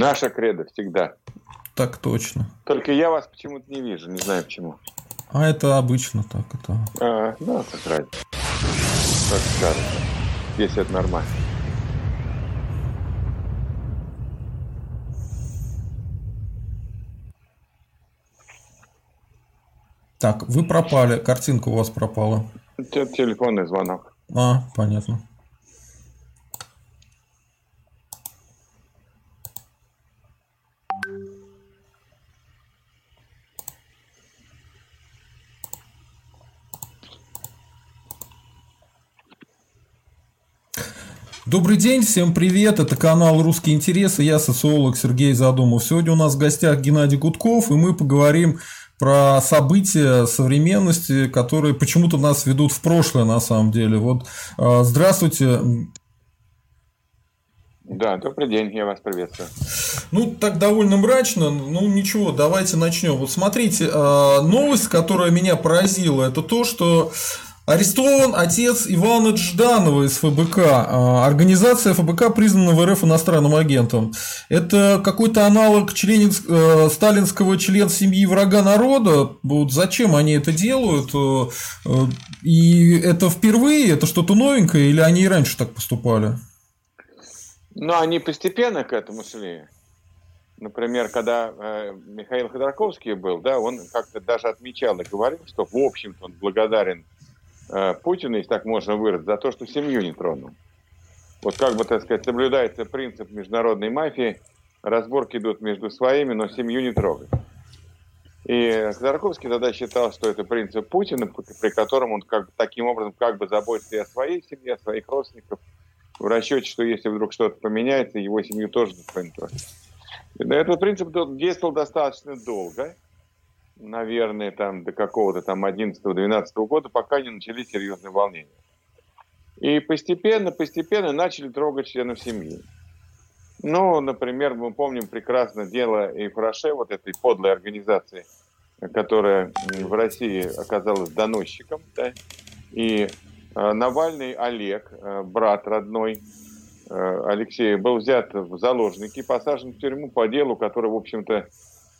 Наша кредо всегда. Так точно. Только я вас почему-то не вижу, не знаю почему. А это обычно так. Это... А, как разница. Как скажете. Если это нормально. Так, вы пропали, картинка у вас пропала. Телефонный звонок. А, понятно. Добрый день, всем привет, это канал «Русские интересы», я социолог Сергей Задумов. Сегодня у нас в гостях Геннадий Гудков, и мы поговорим про события современности, которые почему-то нас ведут в прошлое на самом деле. Вот, а, здравствуйте. Да, добрый день, я вас приветствую. Ну, так довольно мрачно, ну ничего, давайте начнем. Вот смотрите, а, новость, которая меня поразила, это то, что Арестован отец Ивана Жданова из ФБК. А, организация ФБК признана в РФ иностранным агентом. Это какой-то аналог член, э, сталинского член семьи врага народа. Вот зачем они это делают? Э, э, и это впервые? Это что-то новенькое? Или они и раньше так поступали? Ну, они постепенно к этому шли. Например, когда э, Михаил Ходорковский был, да, он как-то даже отмечал и говорил, что в общем-то он благодарен Путина, если так можно выразить, за то, что семью не тронул. Вот как бы, так сказать, соблюдается принцип международной мафии, разборки идут между своими, но семью не трогать. И Ходорковский тогда считал, что это принцип Путина, при котором он как, таким образом как бы заботится и о своей семье, о своих родственниках, в расчете, что если вдруг что-то поменяется, его семью тоже никто не тронет. Этот принцип действовал достаточно долго – наверное, там до какого-то там 11-12 года, пока не начались серьезные волнения. И постепенно, постепенно начали трогать членов семьи. Ну, например, мы помним прекрасно дело Ифраше, вот этой подлой организации, которая в России оказалась доносчиком, да, и э, Навальный Олег, э, брат родной э, Алексея, был взят в заложники, посажен в тюрьму по делу, которое, в общем-то,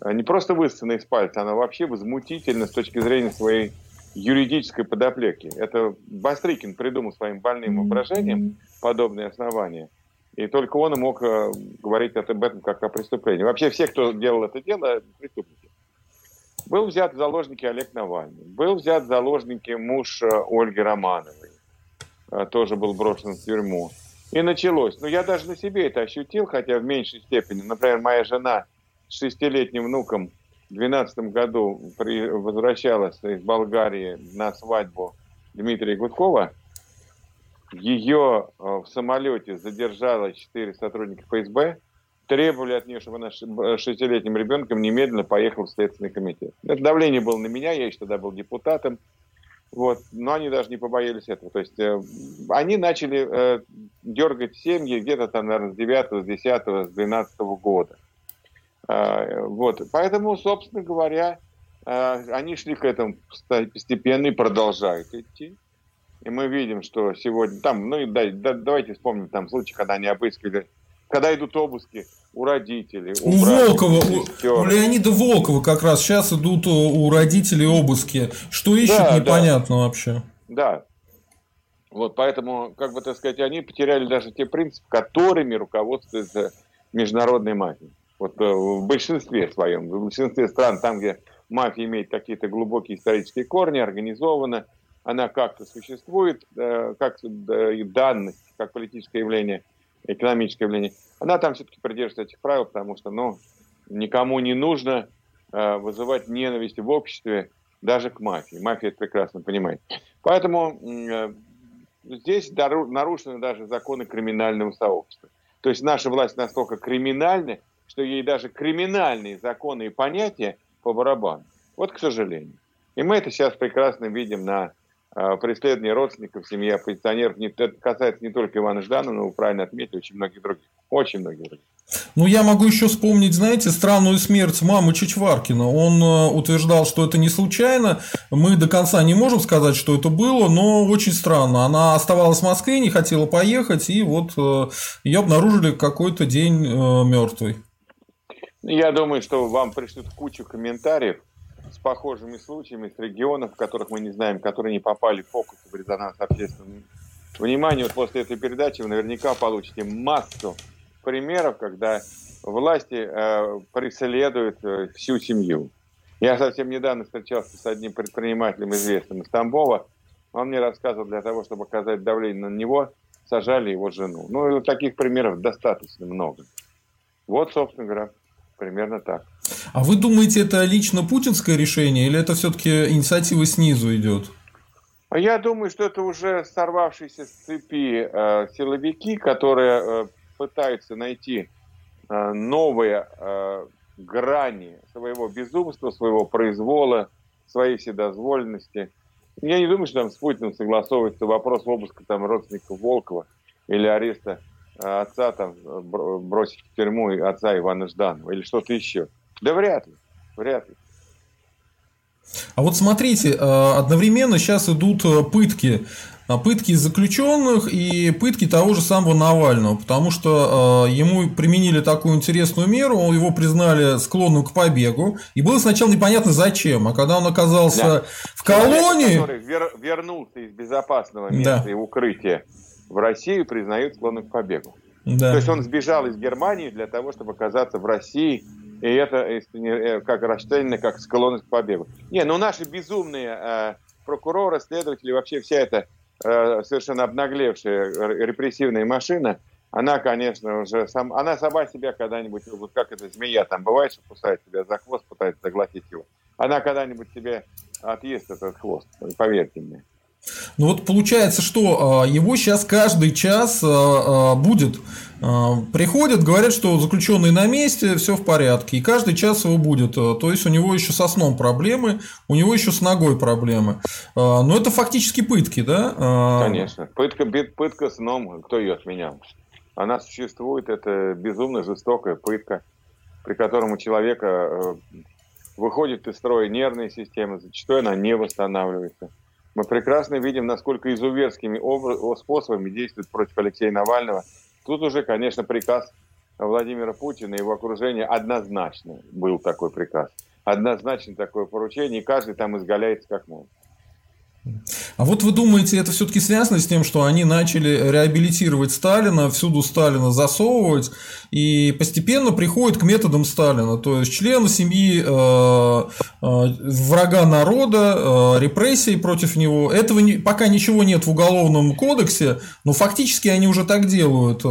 не просто высосана из пальца, она вообще возмутительна с точки зрения своей юридической подоплеки. Это Бастрыкин придумал своим больным воображением подобные основания. И только он мог э, говорить об этом как о преступлении. Вообще все, кто делал это дело, преступники. Был взят в заложники Олег Навальный. Был взят в заложники муж э, Ольги Романовой. Тоже был брошен в тюрьму. И началось. Но я даже на себе это ощутил, хотя в меньшей степени. Например, моя жена – шестилетним внуком в 2012 году при, возвращалась из Болгарии на свадьбу Дмитрия Гудкова, ее э, в самолете задержало четыре сотрудника ФСБ, требовали от нее, чтобы она шестилетним ребенком немедленно поехала в Следственный комитет. Это давление было на меня, я еще тогда был депутатом, вот, но они даже не побоялись этого. То есть э, они начали э, дергать семьи где-то там, наверное, с 9, с 10, с 12 года. А, вот. Поэтому, собственно говоря, а, они шли к этому постепенно и продолжают идти. И мы видим, что сегодня там, ну и да, да, давайте вспомним там случай, когда они обыскивали, когда идут обыски у родителей. У, у Волкова, у, у Леонида Волкова как раз сейчас идут у родителей обыски. Что ищут, да, непонятно да. вообще. Да. Вот поэтому, как бы так сказать, они потеряли даже те принципы, которыми руководствуется международная мафия. Вот э, в большинстве своем, в большинстве стран, там, где мафия имеет какие-то глубокие исторические корни, организована, она как-то существует, э, как данность, как политическое явление, экономическое явление, она там все-таки придерживается этих правил, потому что, ну, никому не нужно э, вызывать ненависть в обществе даже к мафии. Мафия это прекрасно понимает. Поэтому здесь нарушены даже законы криминального сообщества. То есть наша власть настолько криминальна, что ей даже криминальные законы и понятия по барабану. Вот к сожалению. И мы это сейчас прекрасно видим на э, преследовании родственников, семьи оппозиционеров. Не, это касается не только Ивана Жданова, но вы правильно отметили, очень многих других. Очень многих других. Ну, я могу еще вспомнить, знаете, странную смерть мамы Чичваркина. Он э, утверждал, что это не случайно. Мы до конца не можем сказать, что это было, но очень странно. Она оставалась в Москве, не хотела поехать, и вот э, ее обнаружили какой-то день э, мертвой. Я думаю, что вам пришлют кучу комментариев с похожими случаями, с регионов, которых мы не знаем, которые не попали в фокус в резонанс общественного внимания. Вот после этой передачи вы наверняка получите массу примеров, когда власти э, преследуют э, всю семью. Я совсем недавно встречался с одним предпринимателем известным из Тамбова. Он мне рассказывал, для того, чтобы оказать давление на него, сажали его жену. Ну, таких примеров достаточно много. Вот, собственно говоря, примерно так. А вы думаете, это лично путинское решение или это все-таки инициатива снизу идет? Я думаю, что это уже сорвавшиеся с цепи э, силовики, которые э, пытаются найти э, новые э, грани своего безумства, своего произвола, своей вседозволенности. Я не думаю, что там с Путиным согласовывается вопрос обыска там родственников Волкова или ареста отца там бросить в тюрьму отца Ивана Жданова или что-то еще. Да вряд ли, вряд ли. А вот смотрите, э, одновременно сейчас идут э, пытки. Э, пытки заключенных и пытки того же самого Навального, потому что ему применили такую интересную меру, его признали склонным к побегу, и было сначала непонятно зачем, а когда он оказался да. в колонии... Человек, который вер, вернулся из безопасного места да. и укрытия в Россию, признают склонным к побегу. Да. То есть он сбежал из Германии для того, чтобы оказаться в России и это э, как расценено как склонность к побегу. Не, ну наши безумные э, прокуроры, следователи, вообще вся эта э, совершенно обнаглевшая репрессивная машина, она, конечно, уже сам, она сама себя когда-нибудь, вот как эта змея там бывает, что кусает себя за хвост, пытается заглотить его. Она когда-нибудь себе отъест этот хвост, поверьте мне. Ну вот получается, что а, его сейчас каждый час а, а, будет. Приходят, говорят, что заключенный на месте, все в порядке, и каждый час его будет. То есть у него еще со сном проблемы, у него еще с ногой проблемы. Но это фактически пытки, да? Конечно. Пытка, пытка сном, кто ее отменял? Она существует, это безумно жестокая пытка, при котором у человека э, выходит из строя нервная система, зачастую она не восстанавливается мы прекрасно видим, насколько изуверскими способами действует против Алексея Навального. Тут уже, конечно, приказ Владимира Путина и его окружения однозначно был такой приказ. Однозначно такое поручение, и каждый там изгаляется как может. А вот вы думаете, это все-таки связано с тем, что они начали реабилитировать Сталина, всюду Сталина засовывать, и постепенно приходят к методам Сталина, то есть члены семьи э, э, врага народа, э, репрессии против него. Этого не, пока ничего нет в уголовном кодексе, но фактически они уже так делают.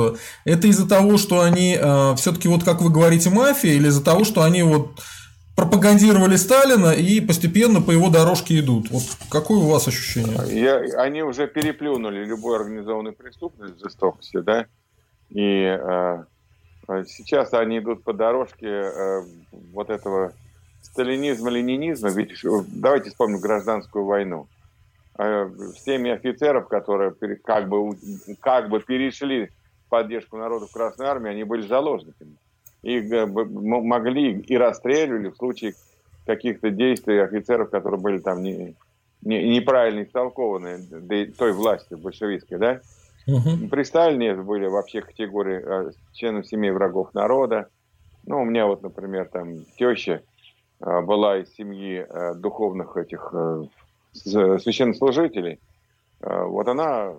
Это из-за того, что они э, все-таки вот как вы говорите мафия, или из-за того, что они вот пропагандировали Сталина и постепенно по его дорожке идут. Вот какое у вас ощущение? Я, они уже переплюнули любую организованную преступность, жестокости, да, и э, сейчас они идут по дорожке э, вот этого сталинизма, ленинизма. Ведь давайте вспомним гражданскую войну. Э, всеми офицеров, которые как бы, как бы перешли в поддержку народа в Красной Армии, они были заложниками их э, могли и расстреливали в случае каких-то действий офицеров, которые были там не, не, неправильно истолкованы той властью большевистской, да? Угу. При Сталине это были вообще категории э, членов семей врагов народа. Ну, у меня вот, например, там теща э, была из семьи духовных этих священнослужителей. Вот она,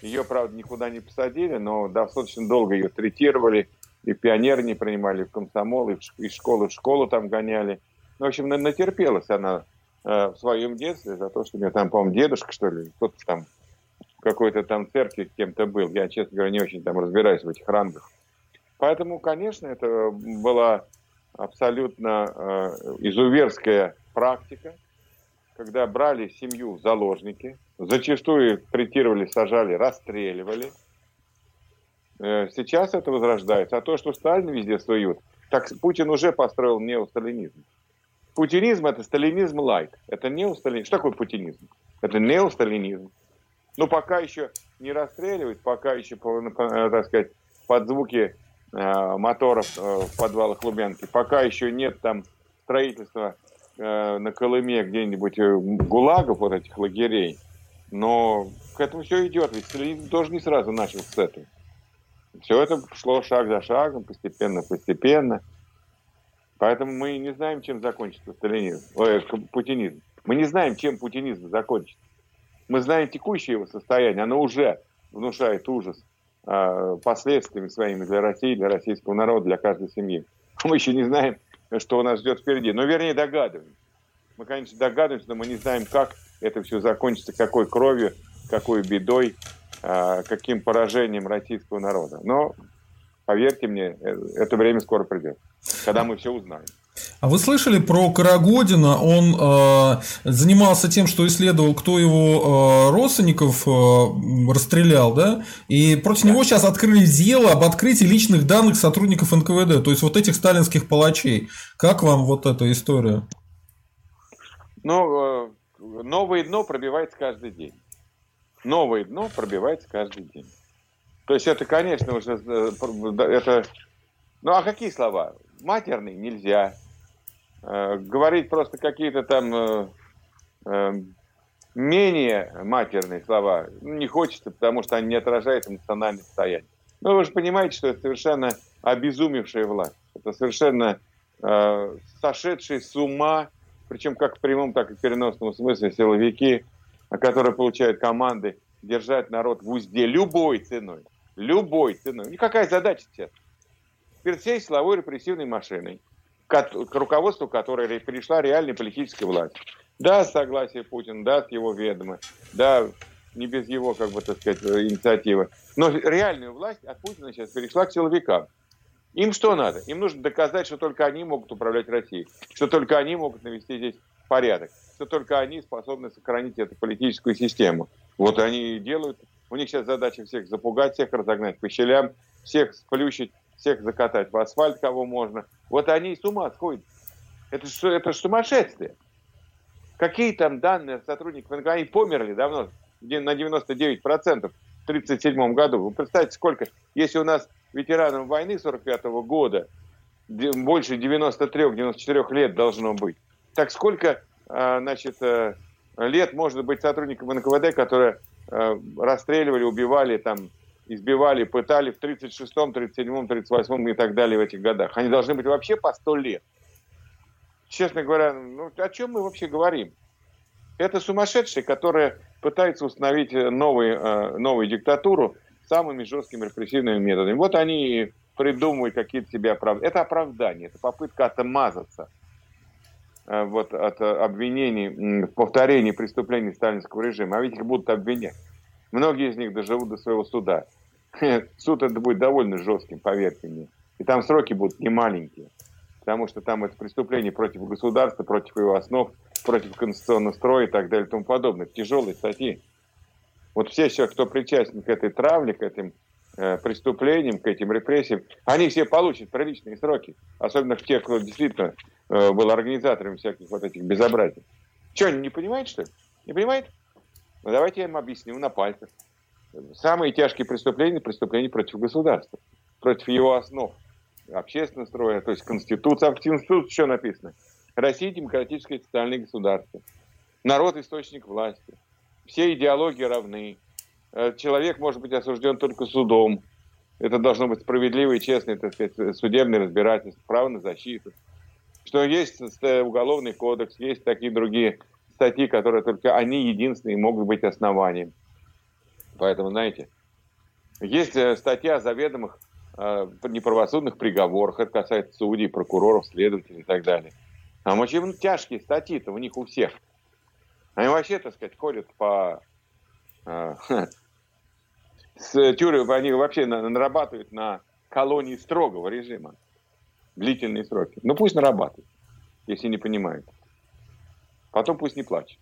ее, правда, никуда не посадили, но достаточно долго ее третировали, и пионеры не принимали в комсомол, и из школы в школу там гоняли. Ну, в общем, натерпелась она э, в своем детстве за то, что у меня там, по-моему, дедушка, что ли, кто-то там в какой-то там церкви кем-то был. Я, честно говоря, не очень там разбираюсь в этих рангах. Поэтому, конечно, это была абсолютно э, изуверская практика, когда брали семью в заложники, зачастую третировали, сажали, расстреливали – сейчас это возрождается. А то, что Сталин везде суют, так Путин уже построил неосталинизм. Путинизм – это сталинизм лайт. Это неосталинизм. Что такое путинизм? Это неосталинизм. Ну, пока еще не расстреливать, пока еще, э, так сказать, под звуки э, моторов э, в подвалах Лубянки, пока еще нет там строительства э, на Колыме где-нибудь э, гулагов, вот этих лагерей, но к этому все идет. Ведь сталинизм тоже не сразу начал с этого. Все это шло шаг за шагом, постепенно, постепенно. Поэтому мы не знаем, чем закончится сталинизм, ой, путинизм. Мы не знаем, чем путинизм закончится. Мы знаем текущее его состояние, оно уже внушает ужас э, последствиями своими для России, для российского народа, для каждой семьи. Мы еще не знаем, что у нас ждет впереди. Но, вернее, догадываемся. Мы, конечно, догадываемся, но мы не знаем, как это все закончится, какой кровью, какой бедой, э, каким поражением российского народа. Но, поверьте мне, э, это время скоро придет, когда мы все узнаем. А вы слышали про Карагодина? Он э, занимался тем, что исследовал, кто его э, родственников э, расстрелял, да? И против него сейчас открыли дело об открытии личных данных сотрудников НКВД, то есть вот этих сталинских палачей. Как вам вот эта история? Ну, э, новое дно пробивается каждый день. Новое дно пробивается каждый день. То есть это, конечно, уже э, это. Ну а какие слова? Матерный нельзя. Э, говорить просто какие-то там менее матерные слова не хочется, потому что они не отражают эмоциональное состояние. Но вы же понимаете, что это совершенно обезумевшая власть. Это совершенно э, сошедшие с ума причем как в прямом, так и в переносном смысле силовики, которые получают команды держать народ в узде любой ценой. Любой ценой. Никакая задача сейчас. Перед всей силовой репрессивной машиной, к руководству которой пришла реальная политическая власть. Да, согласие Путина, да, с его ведома, да, не без его, как бы, так сказать, инициативы. Но реальная власть от Путина сейчас перешла к силовикам. Им что надо? Им нужно доказать, что только они могут управлять Россией, что только они могут навести здесь порядок, что только они способны сохранить эту политическую систему. Вот они и делают. У них сейчас задача всех запугать, всех разогнать по щелям, всех сплющить, всех закатать в асфальт, кого можно. Вот они с ума сходят. Это это сумасшествие. Какие там данные сотрудников НК? Они померли давно, на 99% в 1937 году. Вы представьте, сколько, если у нас ветеранам войны 45 -го года больше 93-94 лет должно быть. Так сколько, а, значит, э, лет может быть сотрудникам НКВД, которые э, расстреливали, убивали, там, избивали, пытали в 36-м, 37-м, 38-м и так далее в этих годах? Они должны быть вообще по 100 лет. Честно говоря, ну, о чем мы вообще говорим? Это сумасшедшие, которые пытаются установить э, новую диктатуру, самыми жесткими репрессивными методами. Вот они придумывают какие-то себе оправдания. Это оправдание, это попытка отмазаться вот, от обвинений в повторении преступлений сталинского режима. А ведь их будут обвинять. Многие из них доживут до своего суда. Суд это будет довольно жестким, поверьте мне. И там сроки будут не маленькие. Потому что там это преступление против государства, против его основ, против конституционного строя и так далее и тому подобное. Тяжелые статьи. Вот все, все, кто причастен к этой травле, к этим э, преступлениям, к этим репрессиям, они все получат приличные сроки. Особенно те, кто действительно э, был организатором всяких вот этих безобразий. Что, они не понимают, что ли? Не понимают? Ну, давайте я им объясню на пальцах. Самые тяжкие преступления – преступления против государства, против его основ, общественного строя, то есть Конституция. А в Конституции что написано? Россия – демократическое социальное государство. Народ – источник власти все идеологии равны. Э, человек может быть осужден только судом. Это должно быть справедливое и честное, так сказать, судебное разбирательство, право на защиту. Что есть э, уголовный кодекс, есть такие другие статьи, которые только они единственные могут быть основанием. Поэтому, знаете, есть э, статья о заведомых э, неправосудных приговорах. Это касается судей, прокуроров, следователей и так далее. А очень тяжкие статьи-то у них у всех – они вообще, так сказать, ходят по... Э, с тюрьмы, они вообще нарабатывают на колонии строгого режима. Длительные сроки. Ну пусть нарабатывают, если не понимают. Потом пусть не плачут.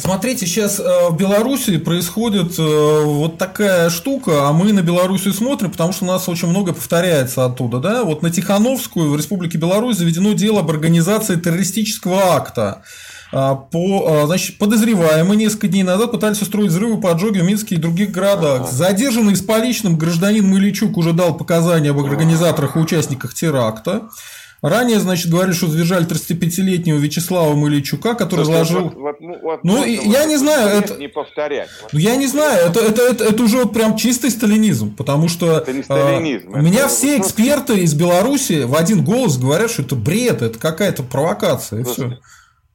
Смотрите, сейчас э, в Беларуси происходит э, вот такая штука, а мы на Белоруссию смотрим, потому что у нас очень много повторяется оттуда, да? Вот на Тихановскую в Республике Беларусь заведено дело об организации террористического акта. А, по, а, значит, подозреваемые несколько дней назад пытались устроить взрывы, поджоги в Минске и других городах. Задержанный с поличным гражданин Мыличук уже дал показания об организаторах и участниках теракта. Ранее, значит, говорили, что задержали 35-летнего Вячеслава Мыличука, который заложил... Вот, вот, вот, ну, я не знаю, это... Не повторять. Вот. Ну, я не знаю, это, это, это, это уже вот прям чистый сталинизм, потому что... Это не сталинизм. А, у меня все эксперты из Беларуси в один голос говорят, что это бред, это какая-то провокация, и все.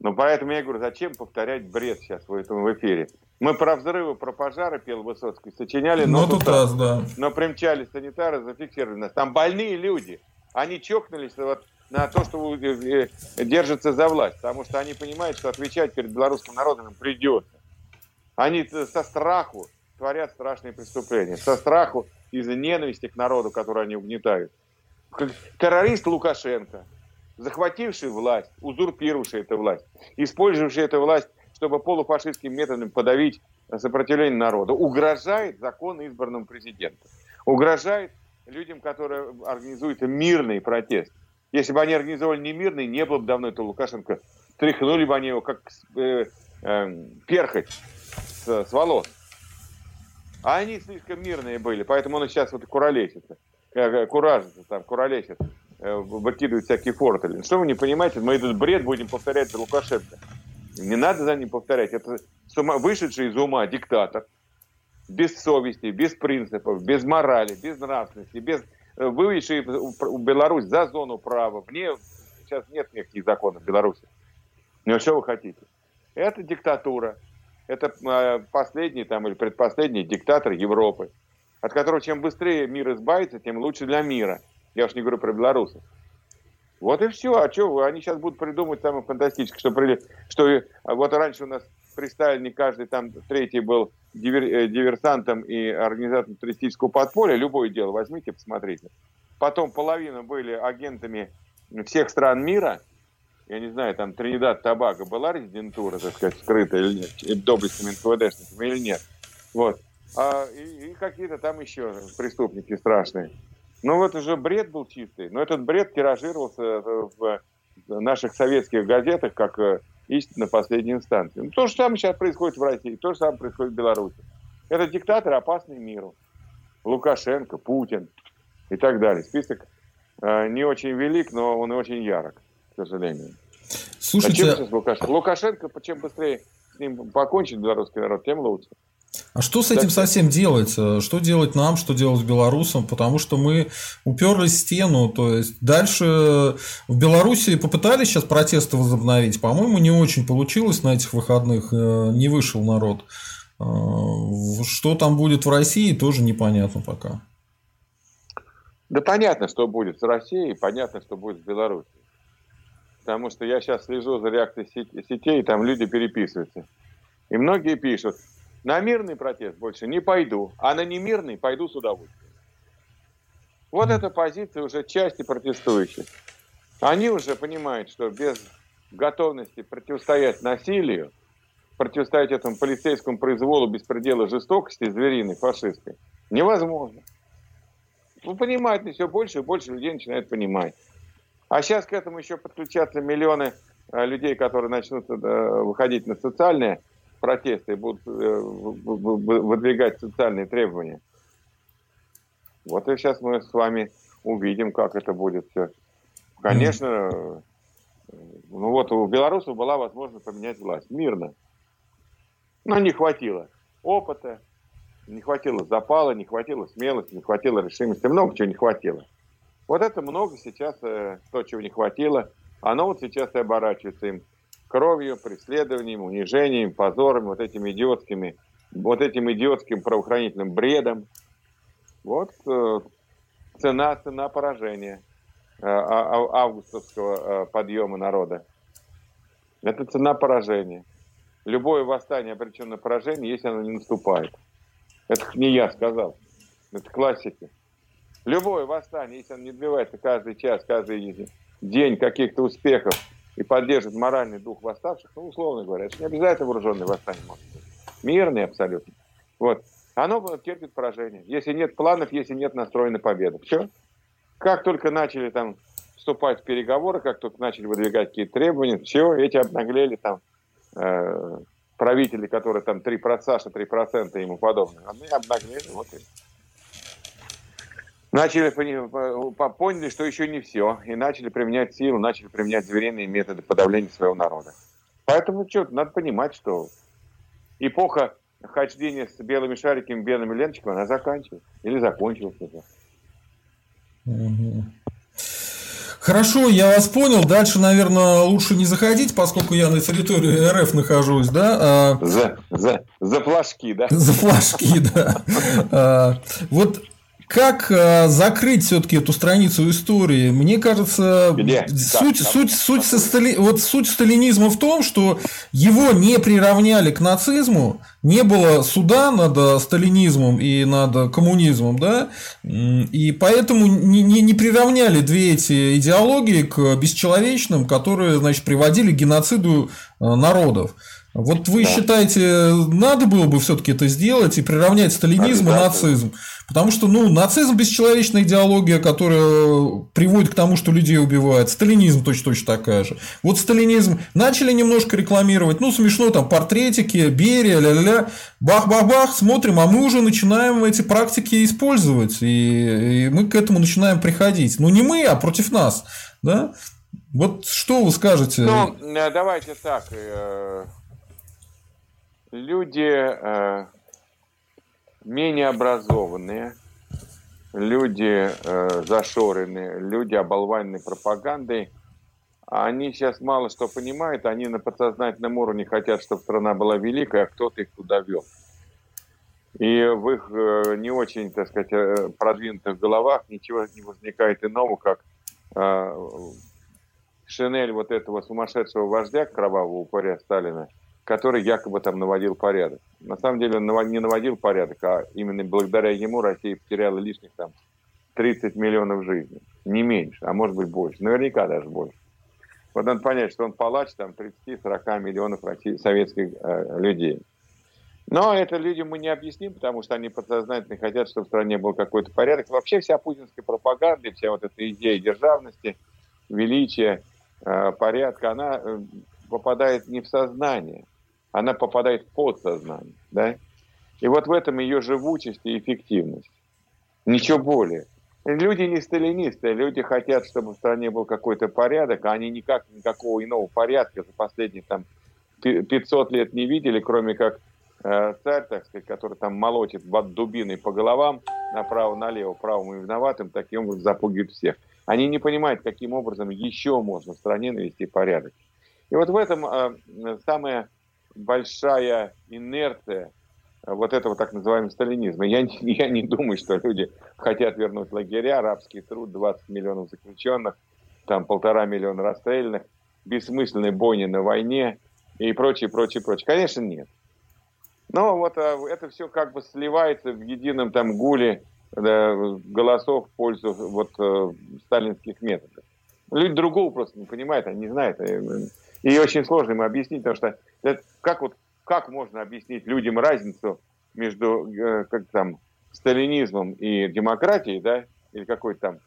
Ну, поэтому я говорю, зачем повторять бред сейчас в этом эфире? Мы про взрывы, про пожары, пел Высоцкий, сочиняли, но, ну, тут раз, да. но примчались санитары, зафиксировали нас. Там больные люди, они чокнулись вот на то, что э, э, держатся за власть, потому что они понимают, что отвечать перед белорусским народом им придется. Они со страху творят страшные преступления, со страху из-за ненависти к народу, который они угнетают. Террорист Лукашенко, захвативший власть, узурпировавший эту власть, использовавший эту власть чтобы полуфашистским методом подавить сопротивление народа, угрожает закон избранному президенту, угрожает людям, которые организуют мирный протест. Если бы они организовали не мирный, не было бы давно этого Лукашенко. Тряхнули бы они его, как э, э, перхоть с, с волос. А они слишком мирные были, поэтому он сейчас вот куролесится, э, куражится, там, куролесит, э, выкидывает всякие фортели. Что вы не понимаете, мы этот бред будем повторять за Лукашенко. Не надо за ним повторять. Это вышедший из ума диктатор. Без совести, без принципов, без морали, без нравственности, без э, выведший Беларусь за зону права. Вне, сейчас нет никаких законов в Беларуси. Ну, что вы хотите? Это диктатура. Это э, последний там, или предпоследний диктатор Европы, от которого чем быстрее мир избавится, тем лучше для мира. Я уж не говорю про белорусов. Вот и все. А что, они сейчас будут придумать самое фантастическое, что, при, что вот раньше у нас при Сталине каждый там третий был дивер, э, диверсантом и организатором террористического подполья. Любое дело возьмите, посмотрите. Потом половина были агентами всех стран мира. Я не знаю, там Тринидад, Табаго была резидентура, так сказать, скрытая или нет, доблестными НКВДшниками или нет. Вот. А, и, и какие-то там еще преступники страшные. Ну, это же бред был чистый. Но этот бред тиражировался э, в наших советских газетах как э, истина последней инстанции. Ну, то же самое сейчас происходит в России, то же самое происходит в Беларуси. Это диктатор, опасный миру. Лукашенко, Путин и так далее. Список э, не очень велик, но он очень ярок, к сожалению. Слушайте... А Лукашенко? Лукашенко, чем быстрее с ним покончит белорусский народ, тем лучше. А что с этим совсем делать? Что делать нам, что делать белорусам? Потому что мы уперлись в стену. То есть дальше в Беларуси попытались сейчас протесты возобновить. По-моему, не очень получилось на этих выходных. Э, не вышел народ. Э, что там будет в России, тоже непонятно пока. Да понятно, что будет с Россией, понятно, что будет с Беларусью. Потому что я сейчас слежу за реакцией сетей, и там люди переписываются. И многие пишут, на мирный протест больше не пойду, а на немирный пойду с удовольствием. Вот эта позиция уже части протестующих. Они уже понимают, что без готовности противостоять насилию, противостоять этому полицейскому произволу беспредела жестокости звериной, фашистской, невозможно. Ну, понимают все больше и больше людей начинают понимать. А сейчас к этому еще подключатся миллионы э, людей, которые начнут э, выходить на социальные протесты будут э, выдвигать социальные требования. Вот и сейчас мы с вами увидим, как это будет все. Конечно, ну вот у белорусов была возможность поменять власть мирно. Но не хватило опыта, не хватило запала, не хватило смелости, не хватило решимости, много чего не хватило. Вот это много сейчас, э, то, чего не хватило, оно вот сейчас и оборачивается им кровью, преследованием, унижением, позором, вот этими идиотскими, вот этим идиотским правоохранительным бредом. Вот э, цена, цена поражения э, а, а, августовского э, подъема народа. Это цена поражения. Любое восстание обречено на поражение, если оно не наступает. Это не я сказал. Это классики. Любое восстание, если оно не добивается каждый час, каждый день каких-то успехов, и поддержит моральный дух восставших, ну, условно говоря, это не обязательно вооруженное восстание может быть. Мирное абсолютно. Вот. Оно терпит поражение. Если нет планов, если нет настроя на победу. Все. Как только начали там вступать в переговоры, как только начали выдвигать какие-то требования, все, эти обнаглели там э, правители, которые там 3%, Саша 3% и ему подобное. Они обнаглели, вот и. Начали поняли, что еще не все, и начали применять силу, начали применять звериные методы подавления своего народа. Поэтому что, надо понимать, что эпоха хождения с белыми шариками, белыми ленточками, она заканчивается. Или закончилась уже. Хорошо, я вас понял. Дальше, наверное, лучше не заходить, поскольку я на территории РФ нахожусь, да? А за, за, за флажки, да? За флажки, да. А, вот как э, закрыть все-таки эту страницу истории? Мне кажется, Где? суть, как? суть, суть, со стали... вот суть сталинизма в том, что его не приравняли к нацизму, не было суда над э, сталинизмом и над коммунизмом, да, и поэтому не, не, не приравняли две эти идеологии к бесчеловечным, которые, значит, приводили к геноциду э, народов. Вот вы да. считаете, надо было бы все-таки это сделать и приравнять сталинизм и нацизм? Потому что, ну, нацизм бесчеловечная идеология, которая приводит к тому, что людей убивают. Сталинизм точно точно такая же. Вот сталинизм начали немножко рекламировать, ну, смешно, там, портретики, Берия, ля-ля-ля, бах-бах-бах, смотрим, а мы уже начинаем эти практики использовать, и, и мы к этому начинаем приходить. Ну, не мы, а против нас, да? Вот что вы скажете? Ну, э, давайте так. Люди э, менее образованные, люди э, зашоренные, люди оболваненные пропагандой, они сейчас мало что понимают, они на подсознательном уровне хотят, чтобы страна была великая, а кто-то их туда вел. И в их э, не очень, так сказать, продвинутых головах ничего не возникает иного, как шинель вот этого сумасшедшего вождя, кровавого упыря Сталина – который якобы там наводил порядок. На самом деле он не наводил порядок, а именно благодаря ему Россия потеряла лишних там 30 миллионов жизней. Не меньше, а может быть больше. Наверняка даже больше. Вот надо понять, что он палач там 30-40 миллионов россий, советских э, людей. Но это людям мы не объясним, потому что они подсознательно хотят, чтобы в стране был какой-то порядок. Вообще вся путинская пропаганда, вся вот эта идея державности, величия, э, порядка, она э, попадает не в сознание, она попадает в подсознание. Да? И вот в этом ее живучесть и эффективность. Ничего более. Люди не сталинисты, люди хотят, чтобы в стране был какой-то порядок, а они никак никакого иного порядка за последние там 500 лет не видели, кроме как э, царь, так сказать, который там молотит дубиной по головам направо-налево, правым и виноватым, таким образом запугивает всех. Они не понимают, каким образом еще можно в стране навести порядок. И вот в этом э, самая большая инерция вот этого так называемого сталинизма. Я, я не думаю, что люди хотят вернуть лагеря, арабский труд, 20 миллионов заключенных, там полтора миллиона расстрелянных, бессмысленные бойни на войне и прочее, прочее, прочее. Конечно, нет. Но вот а, это все как бы сливается в едином там гуле да, голосов в пользу вот э, сталинских методов. Люди другого просто не понимают, они не знают. И очень сложно им объяснить, потому что это, как, вот, как можно объяснить людям разницу между э, как там, сталинизмом и демократией, да, или какой-то там,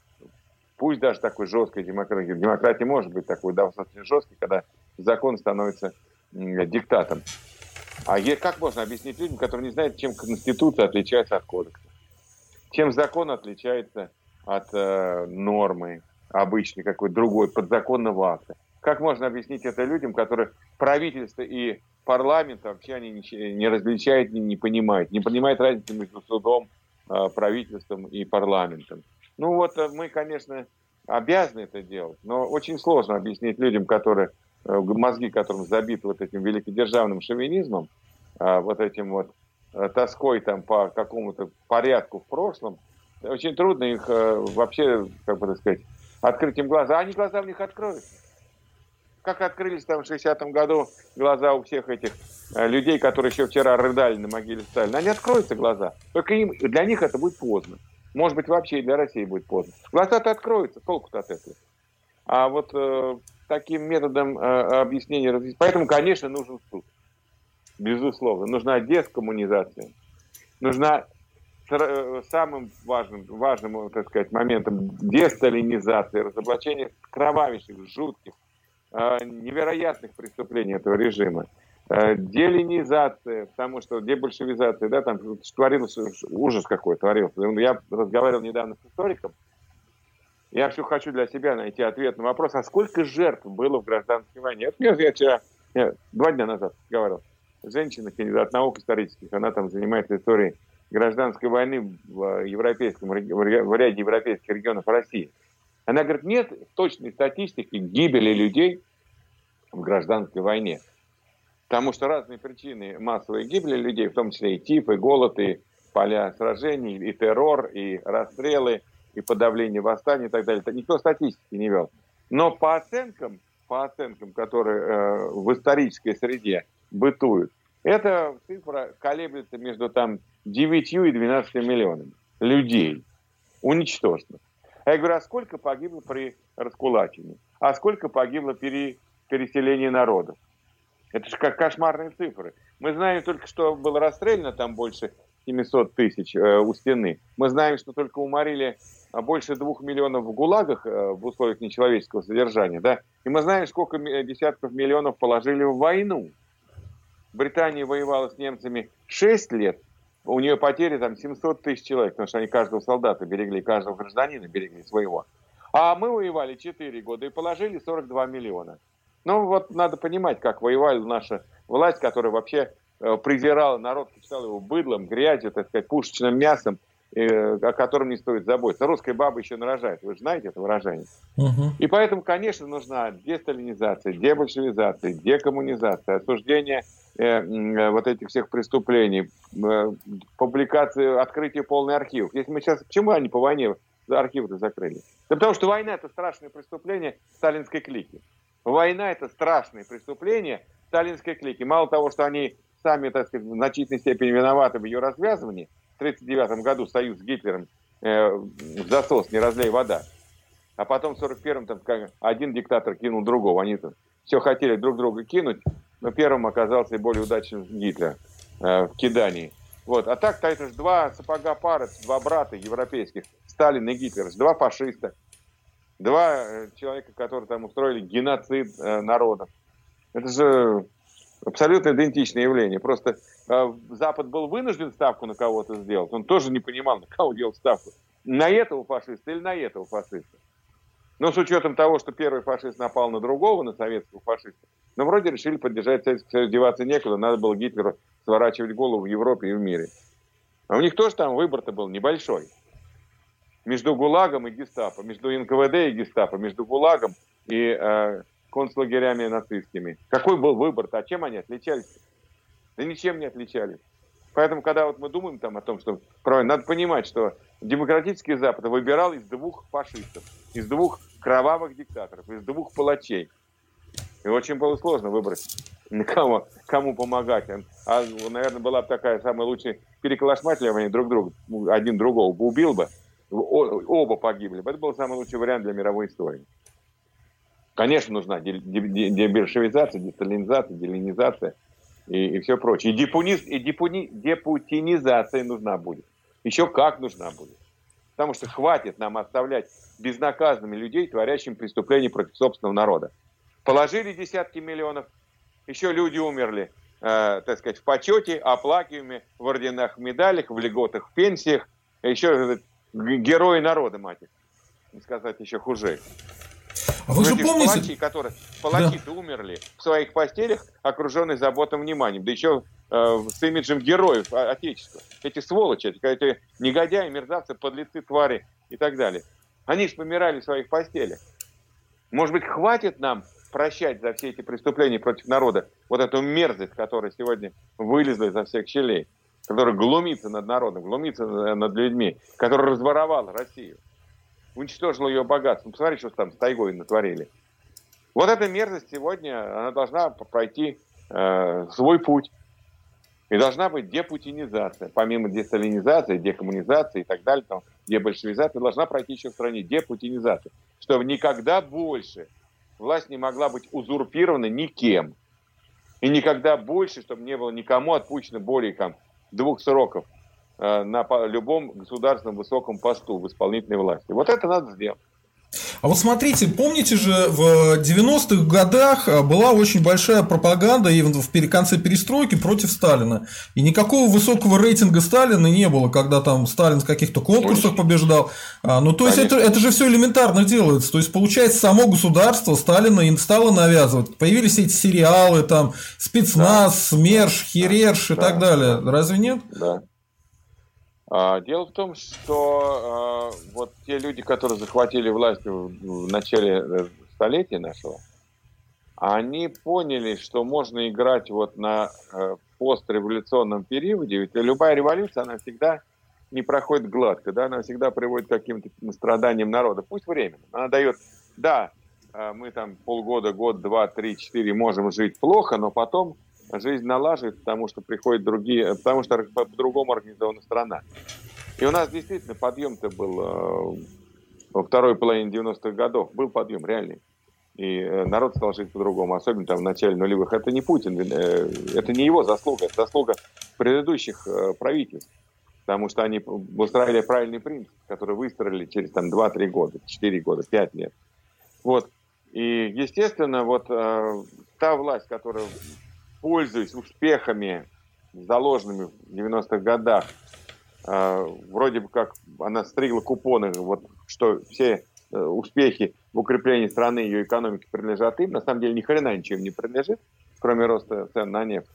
пусть даже такой жесткой демократии. Демократия может быть такой достаточно жесткой, когда закон становится э, диктатом. А как можно объяснить людям, которые не знают, чем Конституция отличается от кодекса? Чем закон отличается от э, нормы обычной, какой-то другой, подзаконного акта? Как можно объяснить это людям, которые правительство и парламент вообще они не, не различают, не, не понимают, не понимают разницы между судом, а, правительством и парламентом. Ну вот э, мы, конечно, обязаны это делать, но очень сложно объяснить людям, которые э, мозги которым забиты вот этим великодержавным шовинизмом, а, вот этим вот э, тоской там по какому-то порядку в прошлом, очень трудно их вообще, как бы так сказать, открыть им глаза. А они глаза у них откроются как открылись там в 60-м году глаза у всех этих э, людей, которые еще вчера рыдали на могиле Сталина, они откроются глаза. Только им, для них это будет поздно. Может быть, вообще и для России будет поздно. Глаза-то откроются, толку-то от этого. А вот э, таким методом э, объяснения... Поэтому, конечно, нужен суд. Безусловно. Нужна дескоммунизация. Нужна э, самым важным, важным, так сказать, моментом десталинизации, разоблачения кровавейших, жутких, Э, невероятных преступлений этого режима. Э, делинизация, потому что дебольшевизация, да, там творился ужас какой творился. Я разговаривал недавно с историком, я все хочу для себя найти ответ на вопрос, а сколько жертв было в гражданской войне? Это я, вчера, я, два дня назад говорил, женщина, кандидат наук исторических, она там занимается историей гражданской войны в, европейском, в ряде европейских регионов России. Она говорит, нет точной статистики гибели людей в гражданской войне. Потому что разные причины массовой гибели людей, в том числе и тиф, и голод, и поля сражений, и террор, и расстрелы, и подавление восстаний и так далее. Никто статистики не вел. Но по оценкам, по оценкам, которые э, в исторической среде бытуют, эта цифра колеблется между там 9 и 12 миллионами людей уничтоженных. Я говорю, а сколько погибло при раскулачении? А сколько погибло при переселении народов? Это же как кошмарные цифры. Мы знаем только, что было расстреляно там больше 700 тысяч э, у стены. Мы знаем, что только уморили а, больше двух миллионов в ГУЛАГах э, в условиях нечеловеческого содержания. Да? И мы знаем, сколько десятков миллионов положили в войну. Британия воевала с немцами 6 лет, у нее потери там 700 тысяч человек, потому что они каждого солдата берегли, каждого гражданина берегли своего. А мы воевали 4 года и положили 42 миллиона. Ну вот надо понимать, как воевала наша власть, которая вообще э, презирала народ, считала его быдлом, грязью, так сказать, пушечным мясом, о котором не стоит заботиться. Русская баба еще нарожает, вы же знаете это выражение. Угу. И поэтому, конечно, нужна десталинизация, дебольшевизация, декоммунизация, осуждение э, э, вот этих всех преступлений, э, публикация, открытие полный архив. Если мы сейчас, почему они по войне архивы закрыли? Да потому что война это страшное преступление сталинской клики. Война – это страшное преступление сталинской клики. Мало того, что они сами, так сказать, в значительной степени виноваты в ее развязывании, 1939 году союз с Гитлером э, засос, не разлей вода, а потом в 1941-м там, один диктатор кинул другого. Они там все хотели друг друга кинуть, но первым оказался более удачным Гитлер э, в кидании. Вот. А так-то это же два сапога пары, два брата европейских, Сталин и Гитлер, два фашиста два э, человека, которые там устроили геноцид э, народов. Это же абсолютно идентичное явление. Просто Запад был вынужден ставку на кого-то сделать. Он тоже не понимал, на кого делать ставку. На этого фашиста или на этого фашиста. Но с учетом того, что первый фашист напал на другого, на советского фашиста, но ну, вроде решили поддержать Советский Союз, деваться некуда, надо было Гитлеру сворачивать голову в Европе и в мире. А у них тоже там выбор-то был небольшой между ГУЛАГом и Гестапо, между НКВД и Гестапо, между ГУЛАГом и э, концлагерями нацистскими. Какой был выбор-то? А чем они отличались? Да ничем не отличались. Поэтому, когда вот мы думаем там о том, что правильно, надо понимать, что демократический Запад выбирал из двух фашистов, из двух кровавых диктаторов, из двух палачей. И очень было сложно выбрать, кому, кому помогать. А, наверное, была бы такая самая лучшая переколошматливание друг друга, один другого бы убил бы, оба погибли. Это был самый лучший вариант для мировой истории. Конечно, нужна дебершевизация, десталинизация, делинизация и, и все прочее. И, депуниз, и депуни, депутинизация нужна будет. Еще как нужна будет. Потому что хватит нам оставлять безнаказанными людей, творящим преступления против собственного народа. Положили десятки миллионов, еще люди умерли, э, так сказать, в почете, оплакиваемыми, в орденах, медалях, в льготах, в пенсиях. Еще герои народа, мать их. Не сказать еще хуже. А вы же помните... Палачи, которые палачи да. умерли в своих постелях, окруженные заботом вниманием. Да еще э, с имиджем героев Отечества. Эти сволочи, эти, эти негодяи, мерзавцы, подлецы, твари и так далее. Они же помирали в своих постелях. Может быть, хватит нам прощать за все эти преступления против народа вот эту мерзость, которая сегодня вылезла изо всех щелей который глумится над народом, глумится над людьми, который разворовал Россию, уничтожил ее богатство. Ну, посмотри, что там с тайгой натворили. Вот эта мерзость сегодня, она должна пройти э, свой путь. И должна быть депутинизация. Помимо десталинизации, декоммунизации и так далее, там, дебольшевизация, должна пройти еще в стране депутинизация. Чтобы никогда больше власть не могла быть узурпирована никем. И никогда больше, чтобы не было никому отпущено более там, двух сроков на любом государственном высоком посту в исполнительной власти. Вот это надо сделать. А вот смотрите, помните же, в 90-х годах а, была очень большая пропаганда и в конце перестройки против Сталина. И никакого высокого рейтинга Сталина не было, когда там Сталин в каких-то конкурсах побеждал. А, ну, то есть, это, это же все элементарно делается. То есть, получается, само государство Сталина им стало навязывать. Появились эти сериалы, там, спецназ, да. СМЕРШ, Херерш да. и так далее. Разве нет? Да. А, дело в том, что а, вот те люди, которые захватили власть в начале э, столетия нашего, они поняли, что можно играть вот на э, постреволюционном периоде, ведь любая революция, она всегда не проходит гладко, да, она всегда приводит к каким-то страданиям народа, пусть временно. Она дает, да, э, мы там полгода, год, два, три, четыре можем жить плохо, но потом жизнь налаживается, потому что приходят другие, потому что по-другому организована страна. И у нас действительно подъем-то был э, во второй половине 90-х годов. Был подъем реальный. И э, народ стал жить по-другому, особенно там в начале нулевых. Это не Путин, э, это не его заслуга, это заслуга предыдущих правительств. Потому что они устраивали правильный принцип, который выстроили через там 2-3 года, 4 года, 5 лет. Вот. И, естественно, вот та власть, которая пользуясь успехами, заложенными в 90-х годах, э, вроде бы как она стригла купоны, вот что все э, успехи в укреплении страны и ее экономики принадлежат им, на самом деле ни хрена ничем не принадлежит, кроме роста цен на нефть.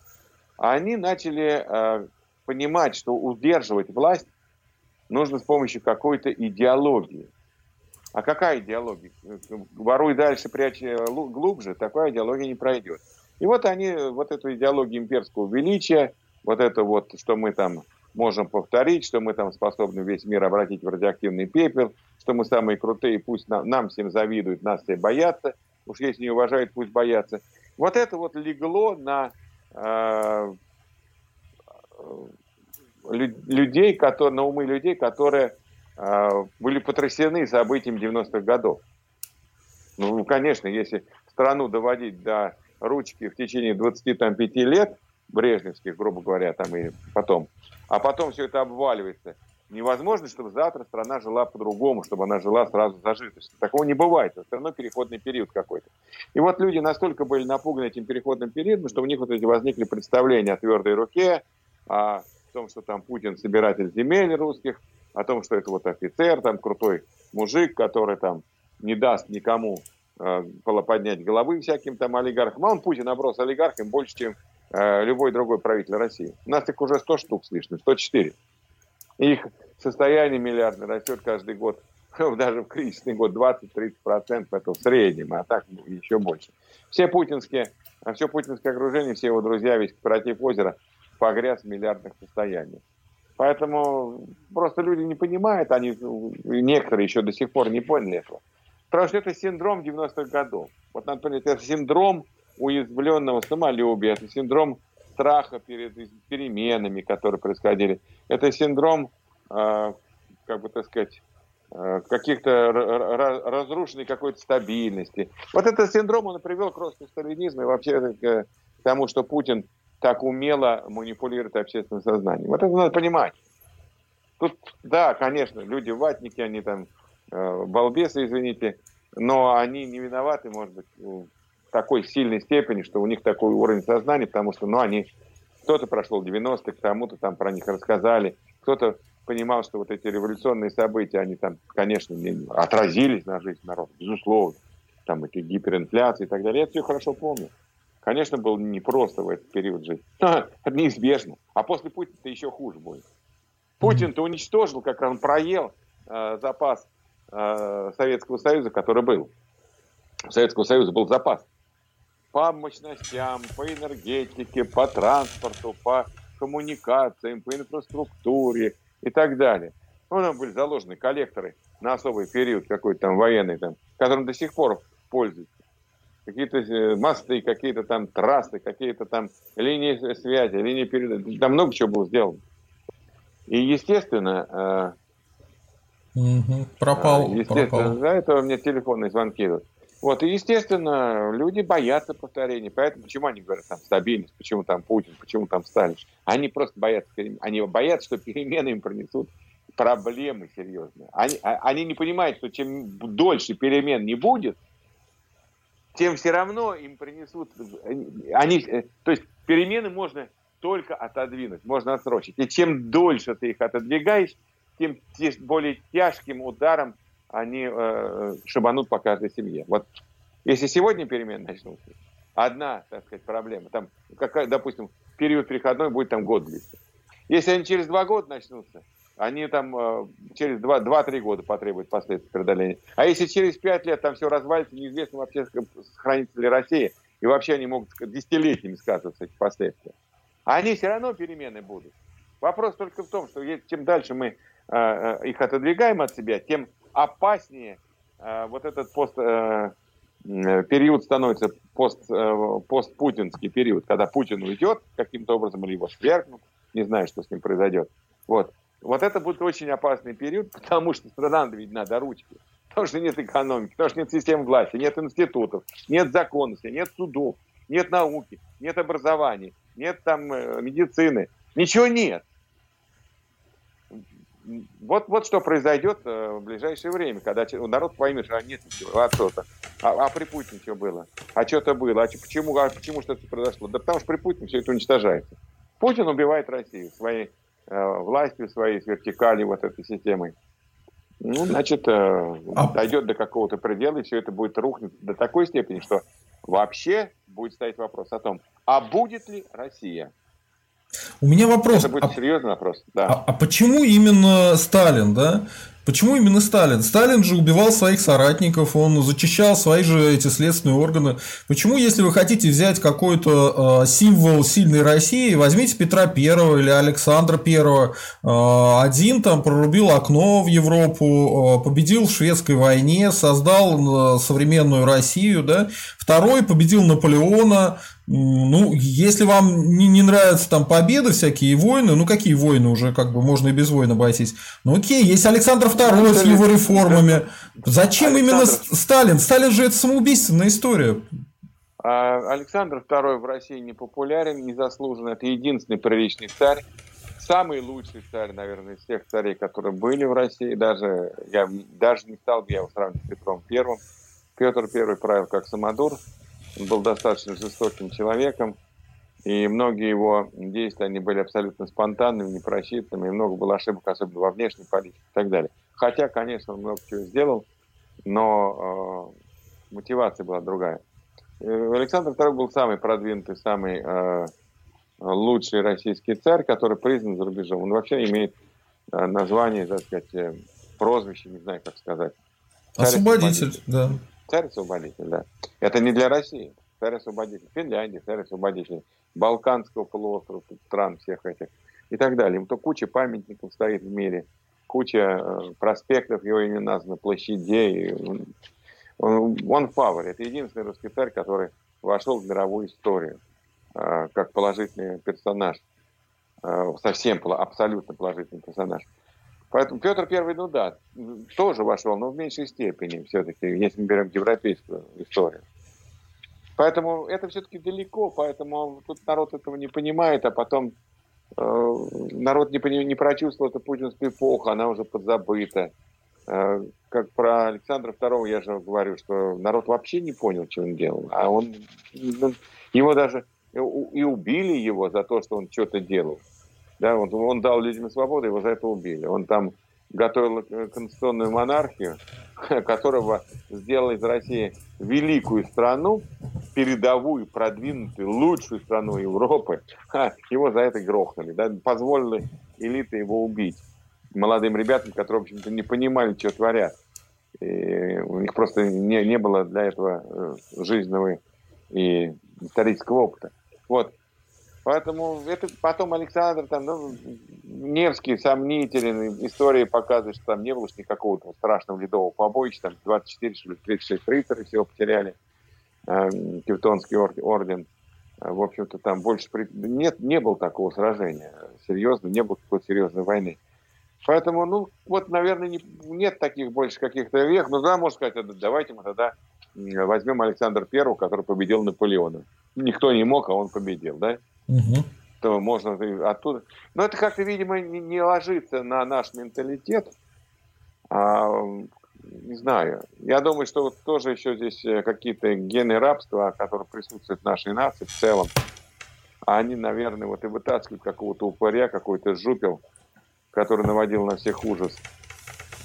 А они начали э, понимать, что удерживать власть нужно с помощью какой-то идеологии. А какая идеология? Воруй дальше, прячь глубже, такая идеология не пройдет. И вот они, вот эту идеологию имперского величия, вот это вот, что мы там можем повторить, что мы там способны весь мир обратить в радиоактивный пепел, что мы самые крутые, пусть нам, нам всем завидуют, нас все боятся, уж если не уважают, пусть боятся. Вот это вот легло на э, людей, которые, на умы людей, которые э, были потрясены событиями 90-х годов. Ну, конечно, если страну доводить до ручки в течение 25 лет, брежневских, грубо говоря, там и потом, а потом все это обваливается. Невозможно, чтобы завтра страна жила по-другому, чтобы она жила сразу зажиточно. Такого не бывает. Это все равно переходный период какой-то. И вот люди настолько были напуганы этим переходным периодом, что у них вот эти возникли представления о твердой руке, о том, что там Путин собиратель земель русских, о том, что это вот офицер, там крутой мужик, который там не даст никому поднять головы всяким там олигархам. А он, Путин, оброс олигархом больше, чем э, любой другой правитель России. У нас их уже 100 штук с лишним, 104. Их состояние миллиардное растет каждый год, даже в кризисный год 20-30%, это в среднем, а так ну, еще больше. Все путинские, все путинское окружение, все его друзья, весь против озера погряз в миллиардных состояниях. Поэтому просто люди не понимают, они некоторые еще до сих пор не поняли этого. Потому что это синдром 90-х годов. Вот понять, это синдром уязвленного самолюбия, это синдром страха перед переменами, которые происходили. Это синдром, э, как бы так сказать, э, каких-то разрушенной какой-то стабильности. Вот этот синдром он привел к росту сталинизма и вообще к тому, что Путин так умело манипулирует общественным сознанием. Вот это надо понимать. Тут, да, конечно, люди ватники, они там Э, балбесы, извините, но они не виноваты, может быть, в такой сильной степени, что у них такой уровень сознания, потому что, ну, они, кто-то прошел 90-х, кому-то там про них рассказали, кто-то понимал, что вот эти революционные события, они там, конечно, не отразились на жизнь народа, безусловно, там эти гиперинфляции и так далее, я все хорошо помню. Конечно, было непросто в этот период жить. Это неизбежно. А после Путина-то еще хуже будет. Путин-то уничтожил, как он проел э, запас Э, Советского Союза, который был. У Советского Союза был запас по мощностям, по энергетике, по транспорту, по коммуникациям, по инфраструктуре и так далее. Ну, там были заложены коллекторы на особый период какой-то там военный, там, которым до сих пор пользуются. Какие-то э, мосты, какие-то там трассы, какие-то там линии связи, линии передачи. Там много чего было сделано. И, естественно, э, Угу. Пропал. А, естественно, пропал. за этого мне телефонные звонки идут. Вот, и, естественно, люди боятся повторений. Поэтому почему они говорят там стабильность, почему там Путин, почему там Сталин? Они просто боятся, они боятся, что перемены им принесут проблемы серьезные. Они, а, они не понимают, что чем дольше перемен не будет, тем все равно им принесут... Они, э, то есть перемены можно только отодвинуть, можно отсрочить. И чем дольше ты их отодвигаешь, тем более тяжким ударом они э, шибанут по каждой семье. Вот если сегодня перемены начнутся, одна, так сказать, проблема, там, какая, допустим, период переходной будет там год длиться. Если они через два года начнутся, они там э, через 2-3 года потребуют последствий преодоления. А если через 5 лет там все развалится, неизвестно вообще, сохранится ли Россия, и вообще они могут десятилетиями сказываться эти последствия. А они все равно перемены будут. Вопрос только в том, что чем дальше мы их отодвигаем от себя, тем опаснее э, вот этот пост, э, период становится пост, э, постпутинский период, когда Путин уйдет каким-то образом или его свергнут, не знаю, что с ним произойдет. Вот. Вот это будет очень опасный период, потому что страна ведь надо ручки. Потому что нет экономики, потому что нет системы власти, нет институтов, нет законности, нет судов, нет науки, нет образования, нет там э, медицины. Ничего нет. Вот, вот что произойдет э, в ближайшее время, когда народ поймет, что а нет ничего, а что-то. А, а при Путине что было? А что-то было? А почему, а почему что-то произошло? Да потому что при Путине все это уничтожается. Путин убивает Россию своей э, властью, своей вертикали вот этой системой. Ну, значит, э, а... дойдет до какого-то предела, и все это будет рухнуть до такой степени, что вообще будет стоять вопрос о том, а будет ли Россия? У меня вопрос. Это будет а, серьезный вопрос, да. А, а почему именно Сталин, да? Почему именно Сталин? Сталин же убивал своих соратников, он зачищал свои же эти следственные органы. Почему, если вы хотите взять какой-то э, символ сильной России, возьмите Петра Первого или Александра Первого. Э, один там прорубил окно в Европу, э, победил в шведской войне, создал э, современную Россию, да. Второй победил Наполеона, ну, если вам не, не нравятся там победы всякие войны, ну какие войны уже, как бы можно и без войн обойтись. Ну окей, есть Александр II с его реформами. Зачем Александр... именно Сталин? Сталин же это самоубийственная история. А Александр II в России не популярен, незаслуженно. Это единственный приличный царь. Самый лучший царь, наверное, из всех царей, которые были в России. Даже я даже не стал бы я его сравнивать с Петром Первым. Петр Первый правил как самодур. Он был достаточно жестоким человеком, и многие его действия, они были абсолютно спонтанными, непросчитанными, и много было ошибок, особенно во внешней политике и так далее. Хотя, конечно, он много чего сделал, но э, мотивация была другая. Э, Александр II был самый продвинутый, самый э, лучший российский царь, который признан за рубежом. Он вообще имеет э, название, так сказать, э, прозвище, не знаю, как сказать. Освободитель, да. Царь-освободитель, да. Это не для России. Царь-освободитель Финляндии, царь-освободитель Балканского полуострова, стран всех этих и так далее. Ему то куча памятников стоит в мире, куча э, проспектов его имени названо, площадей. Он, он фавор. Это единственный русский царь, который вошел в мировую историю э, как положительный персонаж. Э, совсем абсолютно положительный персонаж. Поэтому Петр Первый, ну да, тоже вошел, но в меньшей степени все-таки, если мы берем европейскую историю. Поэтому это все-таки далеко, поэтому тут народ этого не понимает, а потом народ не, не прочувствовал эту путинскую эпоху, она уже подзабыта. Э, как про Александра II я же говорю, что народ вообще не понял, что он делал, а он, ну, его даже и убили его за то, что он что-то делал. Да, он, он дал людям свободу, его за это убили. Он там готовил конституционную монархию, которого сделал из России великую страну, передовую, продвинутую, лучшую страну Европы. Его за это грохнули. Да, позволили элиты его убить. Молодым ребятам, которые, в общем-то, не понимали, что творят. И у них просто не, не было для этого э, жизненного и исторического опыта. Вот. Поэтому это потом Александр, там, ну, Невский сомнителен, история показывает, что там не было никакого там, страшного ледового побоища, там 24, что ли, 36 рыцарей всего потеряли, э, Тевтонский орден. В общем-то, там больше... Нет, не было такого сражения серьезно, не было такой серьезной войны. Поэтому, ну, вот, наверное, не, нет таких больше каких-то вех. Ну, да, можно сказать, давайте мы тогда возьмем Александра Первого, который победил Наполеона. Никто не мог, а он победил, да? Угу. то можно оттуда. Но это как-то, видимо, не, не ложится на наш менталитет. А, не знаю. Я думаю, что вот тоже еще здесь э, какие-то гены рабства, которые присутствуют в нашей нации в целом, они, наверное, вот и вытаскивают какого-то упыря, какой-то жупел, который наводил на всех ужас.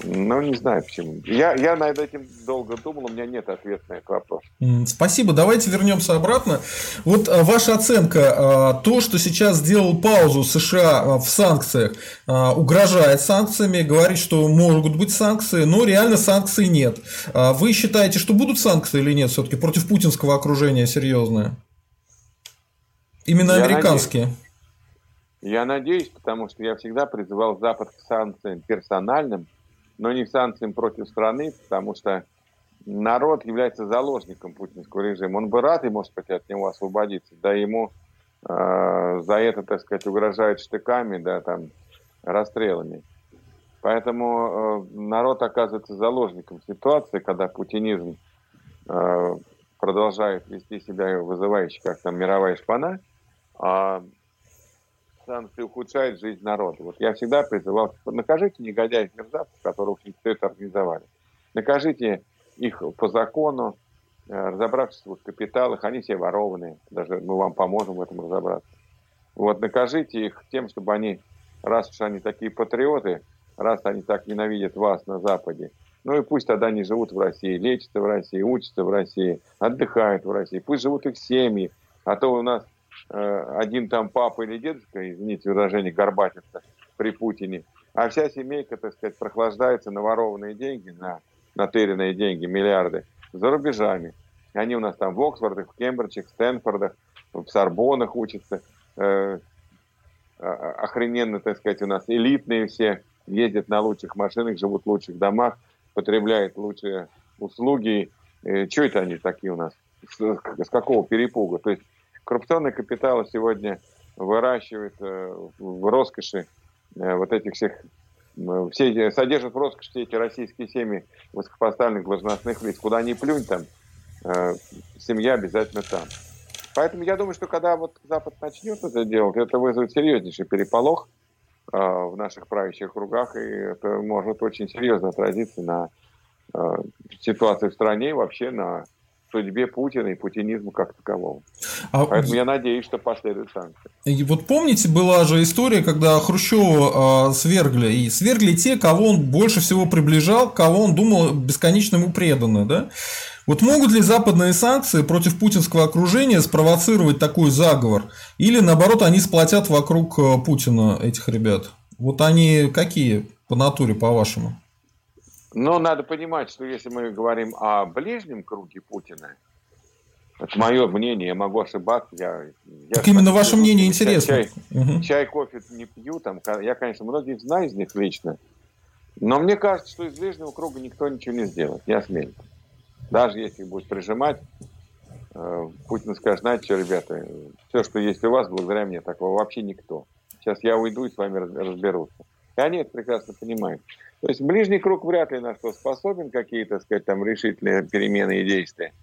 Ну, не знаю почему. Я, я над этим долго думал, у меня нет ответа на этот вопрос. Спасибо. Давайте вернемся обратно. Вот а, ваша оценка, а, то, что сейчас сделал паузу США а, в санкциях, угрожает санкциями, говорит, что могут быть санкции, но реально санкций нет. Вы считаете, что будут санкции или нет все-таки против путинского окружения серьезные? Именно я американские. Надеюсь. Я надеюсь, потому что я всегда призывал Запад к санкциям персональным, но не к санкциям против страны, потому что народ является заложником путинского режима. Он бы рад, и, может быть, от него освободиться, да ему э, за это, так сказать, угрожают штыками, да, там, расстрелами. Поэтому э, народ оказывается заложником ситуации, когда путинизм э, продолжает вести себя вызывающе, как там мировая шпана, а санкции ухудшают жизнь народа. Вот я всегда призывал, накажите негодяев мерзавцев, которые, в все это организовали. Накажите их по закону, э, разобравшись в капиталах, они все ворованные, даже мы вам поможем в этом разобраться. Вот накажите их тем, чтобы они, раз уж они такие патриоты, раз они так ненавидят вас на Западе, ну и пусть тогда они живут в России, лечатся в России, учатся в России, отдыхают в России, пусть живут их семьи, а то у нас один там папа или дедушка, извините выражение, горбатится при Путине, а вся семейка, так сказать, прохлаждается на ворованные деньги, на натыренные деньги, миллиарды, за рубежами. Они у нас там в Оксфордах, в Кембриджах, в Стэнфордах, в Сорбонах учатся. Э, охрененно, так сказать, у нас элитные все, ездят на лучших машинах, живут в лучших домах, потребляют лучшие услуги. Э, что это они такие у нас? С, с какого перепуга? То есть коррупционный капитал сегодня выращивает э, в роскоши э, вот этих всех все эти, содержат в роскоши все эти российские семьи высокопоставленных должностных лиц. Куда ни плюнь, там э, семья обязательно там. Поэтому я думаю, что когда вот Запад начнет это делать, это вызовет серьезнейший переполох э, в наших правящих кругах, и это может очень серьезно отразиться на э, ситуации в стране и вообще на судьбе Путина и путинизму как такового. А... Поэтому я надеюсь, что последуют санкции. И вот помните, была же история, когда Хрущева э, свергли, и свергли те, кого он больше всего приближал, кого он думал бесконечно ему преданы, да? Вот могут ли западные санкции против путинского окружения спровоцировать такой заговор? Или наоборот, они сплотят вокруг э, Путина этих ребят? Вот они какие по натуре, по-вашему? Но надо понимать, что если мы говорим о ближнем круге Путина, это мое мнение, я могу ошибаться. Я, я так именно ваше мнение интересно. Чай, угу. чай, кофе не пью. Там, я, конечно, многих знаю из них лично. Но мне кажется, что из ближнего круга никто ничего не сделает. Я смею. Даже если их будет прижимать, э, Путин скажет, знаете что, ребята, все, что есть у вас, благодаря мне, такого вообще никто. Сейчас я уйду и с вами разберутся. И они это прекрасно понимают. То есть ближний круг вряд ли на что способен, какие-то, сказать, там решительные перемены и действия.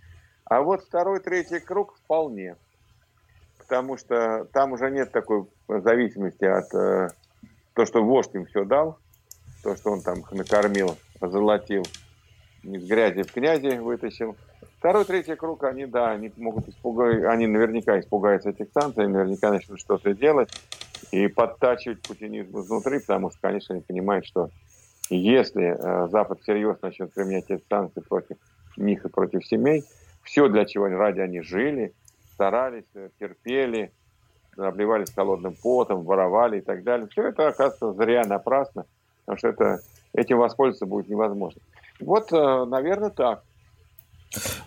А вот второй, третий круг вполне. Потому что там уже нет такой зависимости от э, то, что вождь им все дал, то, что он там накормил, золотил, из грязи в князи вытащил. Второй, третий круг, они, да, они могут испугать, они наверняка испугаются этих санкций, наверняка начнут что-то делать и подтачивать путинизм изнутри, потому что, конечно, они понимают, что если э, Запад всерьез начнет применять эти санкции против них и против семей, все, для чего ради они жили, старались, э, терпели, обливались холодным потом, воровали и так далее, все это оказывается зря, напрасно, потому что это, этим воспользоваться будет невозможно. Вот, э, наверное, так.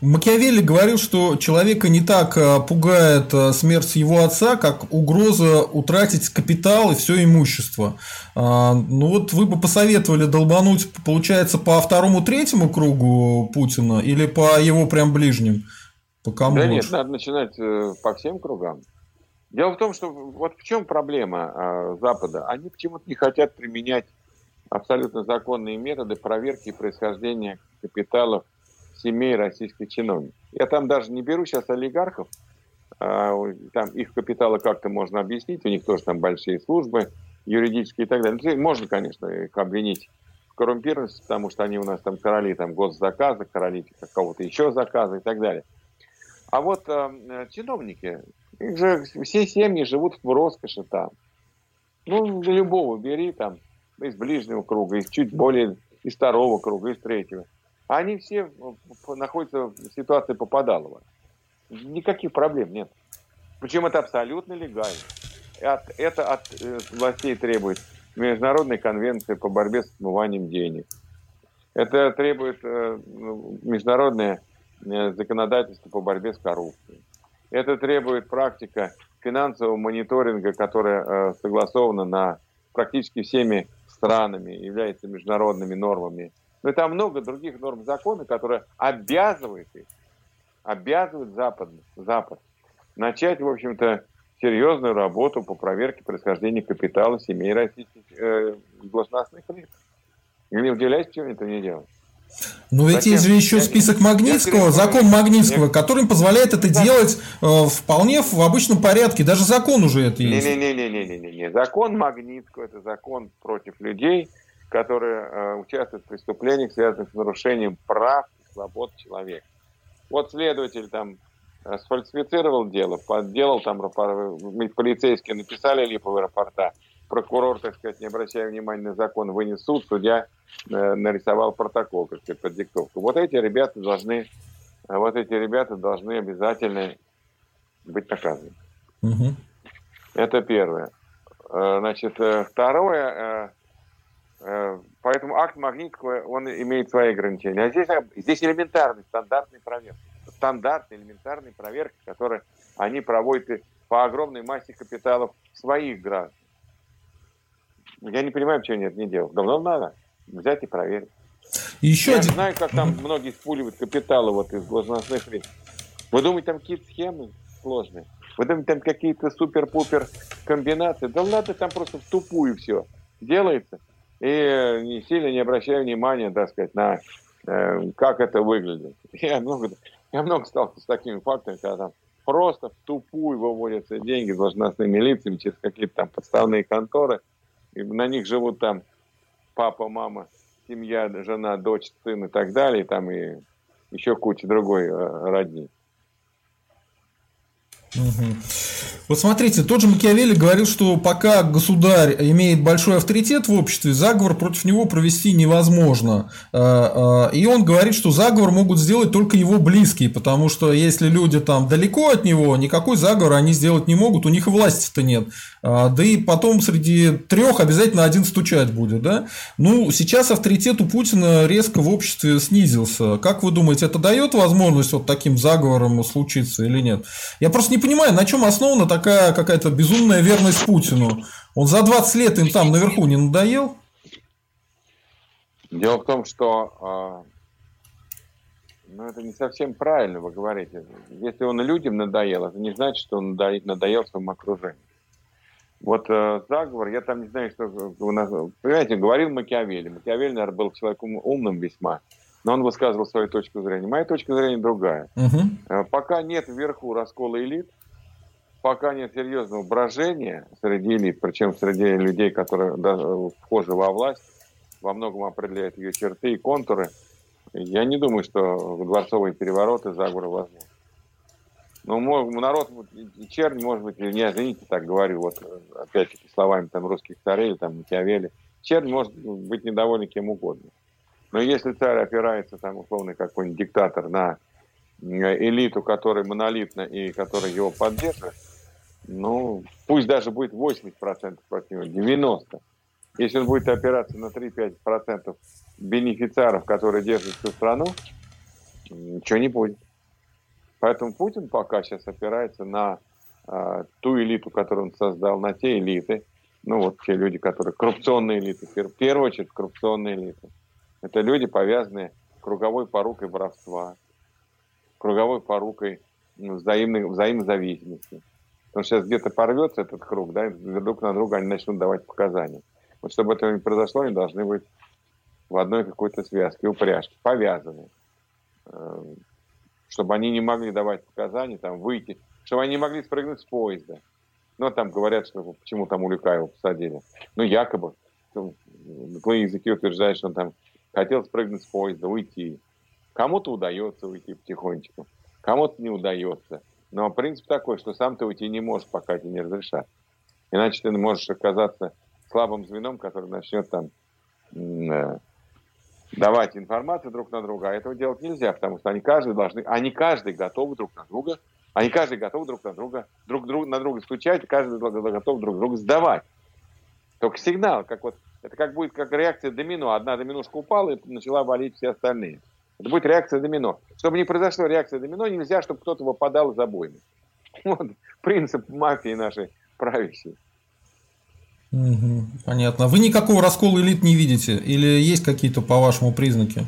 Макиавелли говорил, что человека не так э, пугает э, смерть его отца, как угроза утратить капитал и все имущество. А, ну вот вы бы посоветовали долбануть, получается, по второму, третьему кругу Путина или по его прям ближним? По кому да нет, надо начинать э, по всем кругам. Дело в том, что вот в чем проблема Запада. Они почему-то не хотят применять абсолютно законные методы проверки происхождения капиталов семей российских чиновников. Я там даже не беру сейчас олигархов, а, там их капиталы как-то можно объяснить, у них тоже там большие службы юридические и так далее. Ну, можно, конечно, их обвинить в коррумпированности, потому что они у нас там короли там госзаказа, короли какого-то еще заказа и так далее. А вот э, чиновники, их же все семьи живут в роскоши там. Ну, любого бери там, из ближнего круга, из чуть более, из второго круга, из третьего. Они все находятся в ситуации попадалова. Никаких проблем нет. Причем это абсолютно легально. Это от э, властей требует Международной конвенции по борьбе с отмыванием денег. Это требует э, международное э, законодательство по борьбе с коррупцией. Это требует практика финансового мониторинга, которая согласована на практически всеми странами, является международными нормами. Но там много других норм закона, которые обязывают их, обязывают Запад, Запад начать, в общем-то, серьезную работу по проверке происхождения капитала семей российских э, должностных лиц. Вы не удивляйтесь, почему это не делают. Но ведь есть же еще список Магнитского, закон Магнитского, который позволяет это делать э, вполне в обычном порядке. Даже закон уже это есть. Не-не-не-не-не-не. Закон Магнитского – это закон против людей, которые э, участвуют в преступлениях, связанных с нарушением прав и свобод человека. Вот следователь там э, сфальсифицировал дело, подделал там полицейские написали липовые рапорта, прокурор, так сказать, не обращая внимания на закон, вынес суд, судья э, нарисовал протокол, как сказать, под диктовку. Вот эти ребята должны, вот эти ребята должны обязательно быть наказаны. Угу. Это первое. Э, значит, э, второе, поэтому акт Магнитского, он имеет свои ограничения. А здесь, здесь элементарный, стандартный проверка. Стандартный, элементарный проверка, который они проводят по огромной массе капиталов своих граждан. Я не понимаю, почему они это не делают. Давно надо взять и проверить. Еще Я один... знаю, как там mm-hmm. многие спуливают капиталы вот из должностных лиц. Вы думаете, там какие-то схемы сложные? Вы думаете, там какие-то супер-пупер комбинации? Да ладно, там просто в тупую все делается. И не сильно не обращаю внимания, так сказать, на э, как это выглядит. Я много, я много сталкивался с такими фактами, когда там просто в тупую выводятся деньги должностными лицами через какие-то там подставные конторы – и на них живут там папа, мама, семья, жена, дочь, сын и так далее, там и еще куча другой э, родни. Угу. Вот смотрите, тот же Макиавелли говорил, что пока государь имеет большой авторитет в обществе, заговор против него провести невозможно. А, а, и он говорит, что заговор могут сделать только его близкие, потому что если люди там далеко от него, никакой заговор они сделать не могут, у них и власти-то нет. А, да и потом среди трех обязательно один стучать будет. Да? Ну, сейчас авторитет у Путина резко в обществе снизился. Как вы думаете, это дает возможность вот таким заговором случиться или нет? Я просто не понимаю, на чем основана такая какая-то безумная верность Путину. Он за 20 лет им там наверху не надоел? Дело в том, что э, ну, это не совсем правильно вы говорите. Если он людям надоел, это не значит, что он надоел своему окружению. Вот э, заговор, я там не знаю, что у нас... Понимаете, говорил Макиавелли. Макиавелли, наверное, был человеком умным весьма но он высказывал свою точку зрения. Моя точка зрения другая. Угу. Пока нет вверху раскола элит, пока нет серьезного брожения среди элит, причем среди людей, которые вхожи во власть, во многом определяют ее черты и контуры, я не думаю, что дворцовые перевороты, заговоры возможны. Ну, народ, чернь, может быть, не извините, так говорю, вот опять-таки словами там русских царей, там Макиавелли, чернь может быть недовольна кем угодно. Но если царь опирается, там, условно, какой-нибудь диктатор на элиту, которая монолитна и которая его поддерживает, ну, пусть даже будет 80% против него, 90%. Если он будет опираться на 3-5% бенефициаров, которые держат всю страну, ничего не будет. Поэтому Путин пока сейчас опирается на э, ту элиту, которую он создал, на те элиты, ну вот те люди, которые коррупционные элиты, в первую очередь коррупционные элиты. Это люди, повязанные круговой порукой воровства, круговой порукой ну, взаимной, взаимозависимости. Потому что сейчас где-то порвется этот круг, да, и друг на друга они начнут давать показания. Вот чтобы этого не произошло, они должны быть в одной какой-то связке, упряжке, повязаны. Э, чтобы они не могли давать показания, там, выйти, чтобы они могли спрыгнуть с поезда. Ну, там говорят, что почему там Улюкаева посадили. Ну, якобы. Злые языки утверждают, что он там хотел спрыгнуть с поезда, уйти. Кому-то удается уйти потихонечку, кому-то не удается. Но принцип такой, что сам ты уйти не можешь, пока тебе не разрешат. Иначе ты можешь оказаться слабым звеном, который начнет там э, давать информацию друг на друга, а этого делать нельзя, потому что они каждый должны, они каждый готовы друг на друга, они каждый готовы друг на друга, друг, друг на друга стучать, каждый готов друг друга сдавать. Только сигнал, как вот, это как будет как реакция домино. Одна доминушка упала и начала валить все остальные. Это будет реакция домино. Чтобы не произошла реакция домино, нельзя, чтобы кто-то выпадал из обоймы. Вот принцип мафии нашей правящей. Угу, понятно. Вы никакого раскола элит не видите? Или есть какие-то, по-вашему, признаки?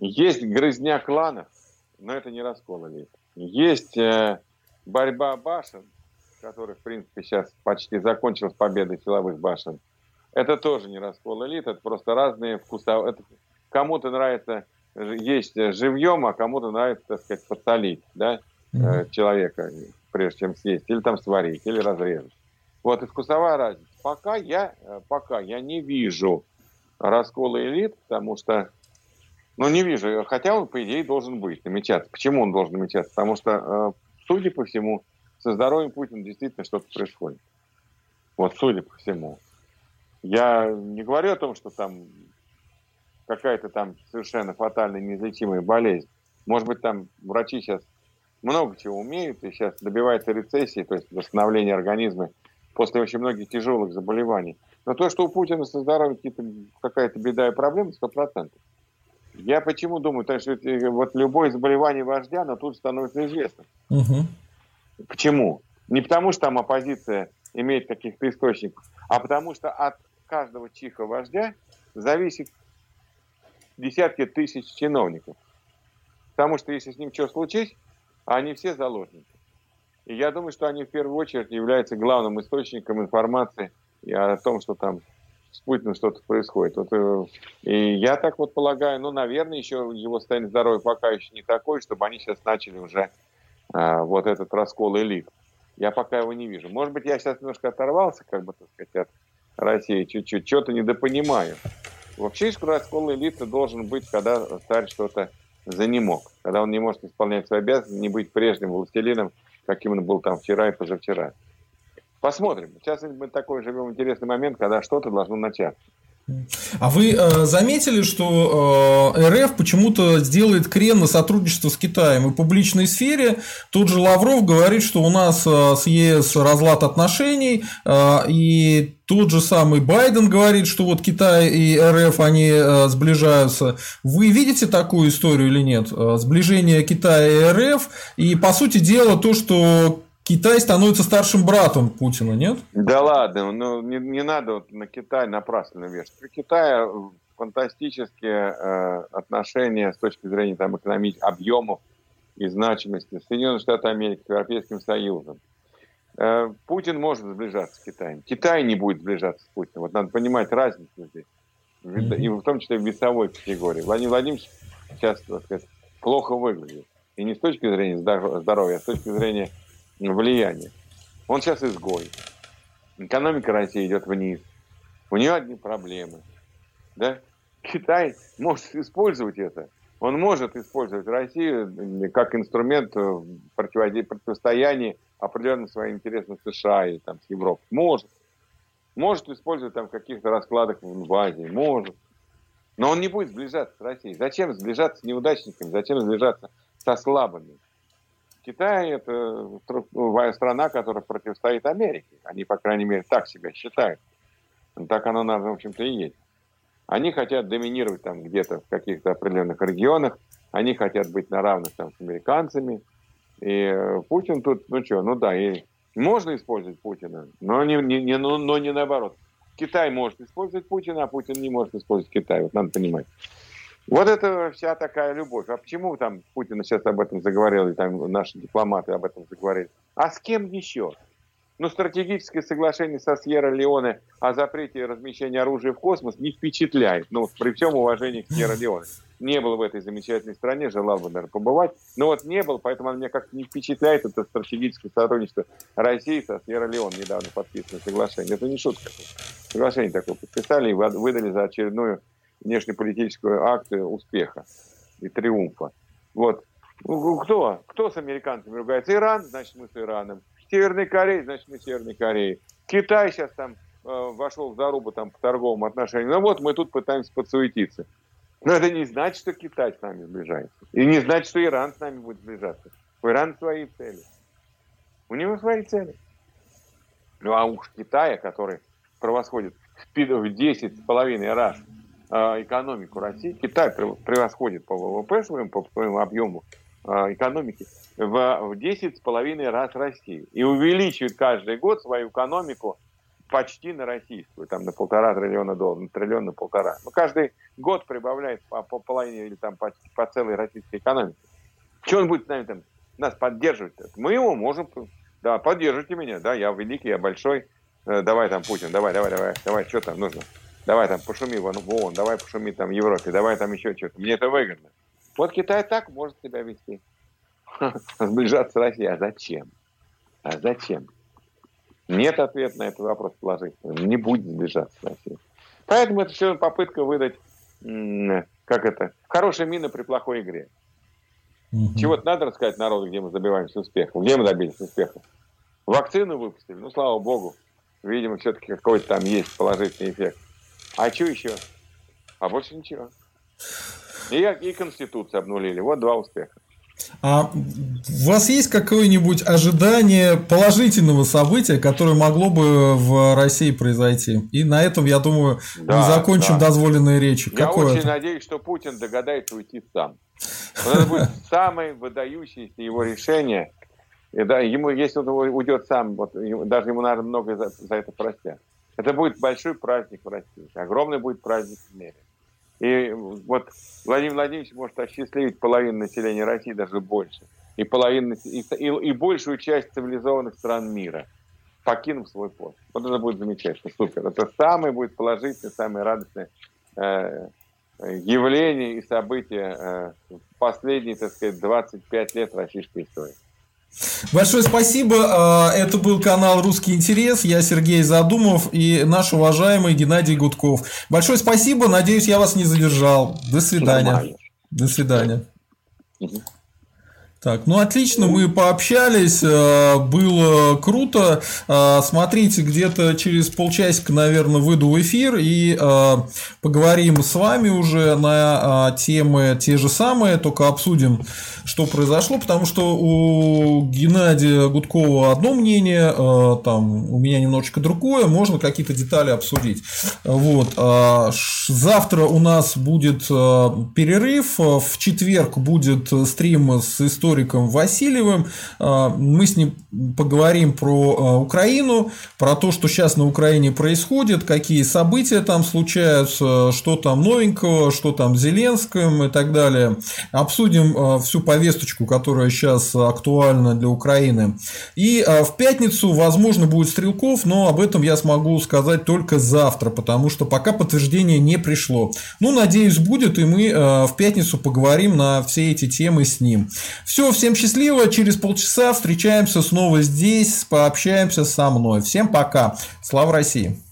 Есть грызня кланов, но это не раскол элит. Есть э, борьба башен, которая, в принципе, сейчас почти закончилась победой силовых башен. Это тоже не раскол элит, это просто разные вкуса. Кому-то нравится есть живьем, а кому-то нравится, так сказать, подсолить, да, mm-hmm. человека, прежде чем съесть, или там сварить, или разрезать. Вот и вкусовая разница. Пока я, э, пока я не вижу раскола элит, потому что, ну, не вижу, хотя он, по идее, должен быть, намечаться. Почему он должен намечаться? Потому что, э, судя по всему, со здоровьем Путина действительно что-то происходит. Вот, судя по всему. Я не говорю о том, что там какая-то там совершенно фатальная неизлечимая болезнь. Может быть, там врачи сейчас много чего умеют, и сейчас добивается рецессии, то есть восстановления организма после очень многих тяжелых заболеваний. Но то, что у Путина со здоровьем какая-то беда и проблема, сто процентов. Я почему думаю, потому что э, вот любое заболевание вождя, оно тут становится известным. Угу. Почему? Не потому, что там оппозиция имеет каких-то источников, а потому что от каждого чиха вождя зависит десятки тысяч чиновников. Потому что если с ним что случись, они все заложники. И я думаю, что они в первую очередь являются главным источником информации о том, что там с Путиным что-то происходит. Вот, э, и я так вот полагаю, ну, наверное, еще его состояние здоровья пока еще не такое, чтобы они сейчас начали уже а, вот этот раскол элит. Я пока его не вижу. Может быть, я сейчас немножко оторвался, как бы, так сказать, от России чуть-чуть, что-то недопонимаю. Вообще, раскол элиты должен быть, когда царь что-то занемог, когда он не может исполнять свои обязанности, не быть прежним властелином, каким он был там вчера и позавчера. Посмотрим. Сейчас мы такой живем интересный момент, когда что-то должно начаться. А вы э, заметили, что э, РФ почему-то сделает крен на сотрудничество с Китаем? И в публичной сфере тот же Лавров говорит, что у нас э, с ЕС разлад отношений, э, и тот же самый Байден говорит, что вот Китай и РФ, они э, сближаются. Вы видите такую историю или нет? Э, сближение Китая и РФ, и по сути дела то, что Китай становится старшим братом Путина, нет? Да ладно, ну не, не надо вот на Китай напрасно вешать. У Китая фантастические э, отношения с точки зрения там, экономических объемов и значимости с Соединенными Штатами Америки, с Европейским Союзом. Э, Путин может сближаться с Китаем. Китай не будет сближаться с Путиным. Вот надо понимать разницу здесь. И в том числе в весовой категории. Владимир Владимирович сейчас, так сказать, плохо выглядит. И не с точки зрения здоровья, а с точки зрения влияние. Он сейчас изгой. Экономика России идет вниз. У нее одни проблемы. Да? Китай может использовать это. Он может использовать Россию как инструмент в противостоянии определенным своим интересам США или там, с Европой. Может. Может использовать там каких-то раскладах в Азии. Может. Но он не будет сближаться с Россией. Зачем сближаться с неудачниками? Зачем сближаться со слабыми? Китай – это страна, которая противостоит Америке. Они, по крайней мере, так себя считают. Так оно, наверное, в общем-то, и есть. Они хотят доминировать там где-то в каких-то определенных регионах. Они хотят быть на равных там с американцами. И э, Путин тут, ну что, ну да, и можно использовать Путина, но не, не, не, но, но не наоборот. Китай может использовать Путина, а Путин не может использовать Китай. Вот надо понимать. Вот это вся такая любовь. А почему там Путин сейчас об этом заговорил, и там наши дипломаты об этом заговорили? А с кем еще? Ну, стратегическое соглашение со Сьерра-Леоне о запрете размещения оружия в космос не впечатляет. Ну, при всем уважении к Сьерра-Леоне. не был в этой замечательной стране, желал бы, наверное, побывать. Но вот не был, поэтому он меня как-то не впечатляет это стратегическое сотрудничество России со Сьерра-Леон недавно подписанное соглашение. Это не шутка. Соглашение такое подписали и выдали за очередную внешнеполитическую акцию успеха и триумфа. Вот. Ну, кто? Кто с американцами ругается? Иран, значит, мы с Ираном. Северная Корея, значит, мы с Северной Кореей. Китай сейчас там э, вошел в зарубу там, по торговым отношениям. Ну вот, мы тут пытаемся подсуетиться. Но это не значит, что Китай с нами сближается. И не значит, что Иран с нами будет сближаться. У Ирана свои цели. У него свои цели. Ну а уж Китая, который превосходит в 10 с половиной раз экономику России, Китай превосходит по ВВП своему, по своему объему э, экономики в, в 10 с половиной раз Россию. И увеличивает каждый год свою экономику почти на российскую, там на полтора триллиона долларов, на триллион на полтора. Ну, каждый год прибавляет по, по половине или там по, по целой российской экономике. Что он будет с нами там, нас поддерживать? Мы его можем, да, поддержите меня, да, я великий, я большой, э, давай там Путин, давай, давай, давай, давай, что там нужно? Давай там пошуми в ООН, давай пошуми там в Европе, давай там еще что-то. Мне это выгодно. Вот Китай так может себя вести. Сближаться с Россией. А зачем? А зачем? Нет ответа на этот вопрос положительного. Не будет сближаться с Россией. Поэтому это все попытка выдать, как это, хорошая мина при плохой игре. Угу. Чего-то надо рассказать народу, где мы добиваемся успеха. Где мы добились успеха? Вакцину выпустили, ну, слава богу. Видимо, все-таки какой-то там есть положительный эффект. А что еще? А больше ничего. И, и Конституцию обнулили. Вот два успеха. А у вас есть какое-нибудь ожидание положительного события, которое могло бы в России произойти? И на этом, я думаю, да, мы закончим да. дозволенные речи. Я Какое очень это? надеюсь, что Путин догадается уйти сам. Вот это будет самое выдающееся его решение. И да, ему, если он уйдет сам, вот, даже ему, наверное, много за, за это простят. Это будет большой праздник в России. Огромный будет праздник в мире. И вот Владимир Владимирович может осчастливить половину населения России, даже больше. И, половину, и, и, и большую часть цивилизованных стран мира, покинув свой пост. Вот это будет замечательно, супер. Это самое будет положительное, самое радостное э, явление и событие э, последние, так сказать, 25 лет российской истории. Большое спасибо. А, это был канал «Русский интерес». Я Сергей Задумов и наш уважаемый Геннадий Гудков. Большое спасибо. Надеюсь, я вас не задержал. До свидания. Нормально. До свидания. Угу. Так, ну отлично, мы пообщались, э, было круто. Э, смотрите, где-то через полчасика, наверное, выйду в эфир и э, поговорим с вами уже на темы те же самые, только обсудим, что произошло, потому что у Геннадия Гудкова одно мнение, там у меня немножечко другое, можно какие-то детали обсудить. Вот. Завтра у нас будет перерыв, в четверг будет стрим с историей историком Васильевым. А, мы с ним поговорим про а, Украину, про то, что сейчас на Украине происходит, какие события там случаются, что там новенького, что там Зеленским и так далее. Обсудим а, всю повесточку, которая сейчас актуальна для Украины. И в пятницу, возможно, будет Стрелков, но об этом я смогу сказать только завтра, потому что пока подтверждение не пришло. Ну, надеюсь, будет, и мы в пятницу поговорим на все эти темы с ним. Все, все, всем счастливо. Через полчаса встречаемся снова здесь, пообщаемся со мной. Всем пока. Слава России.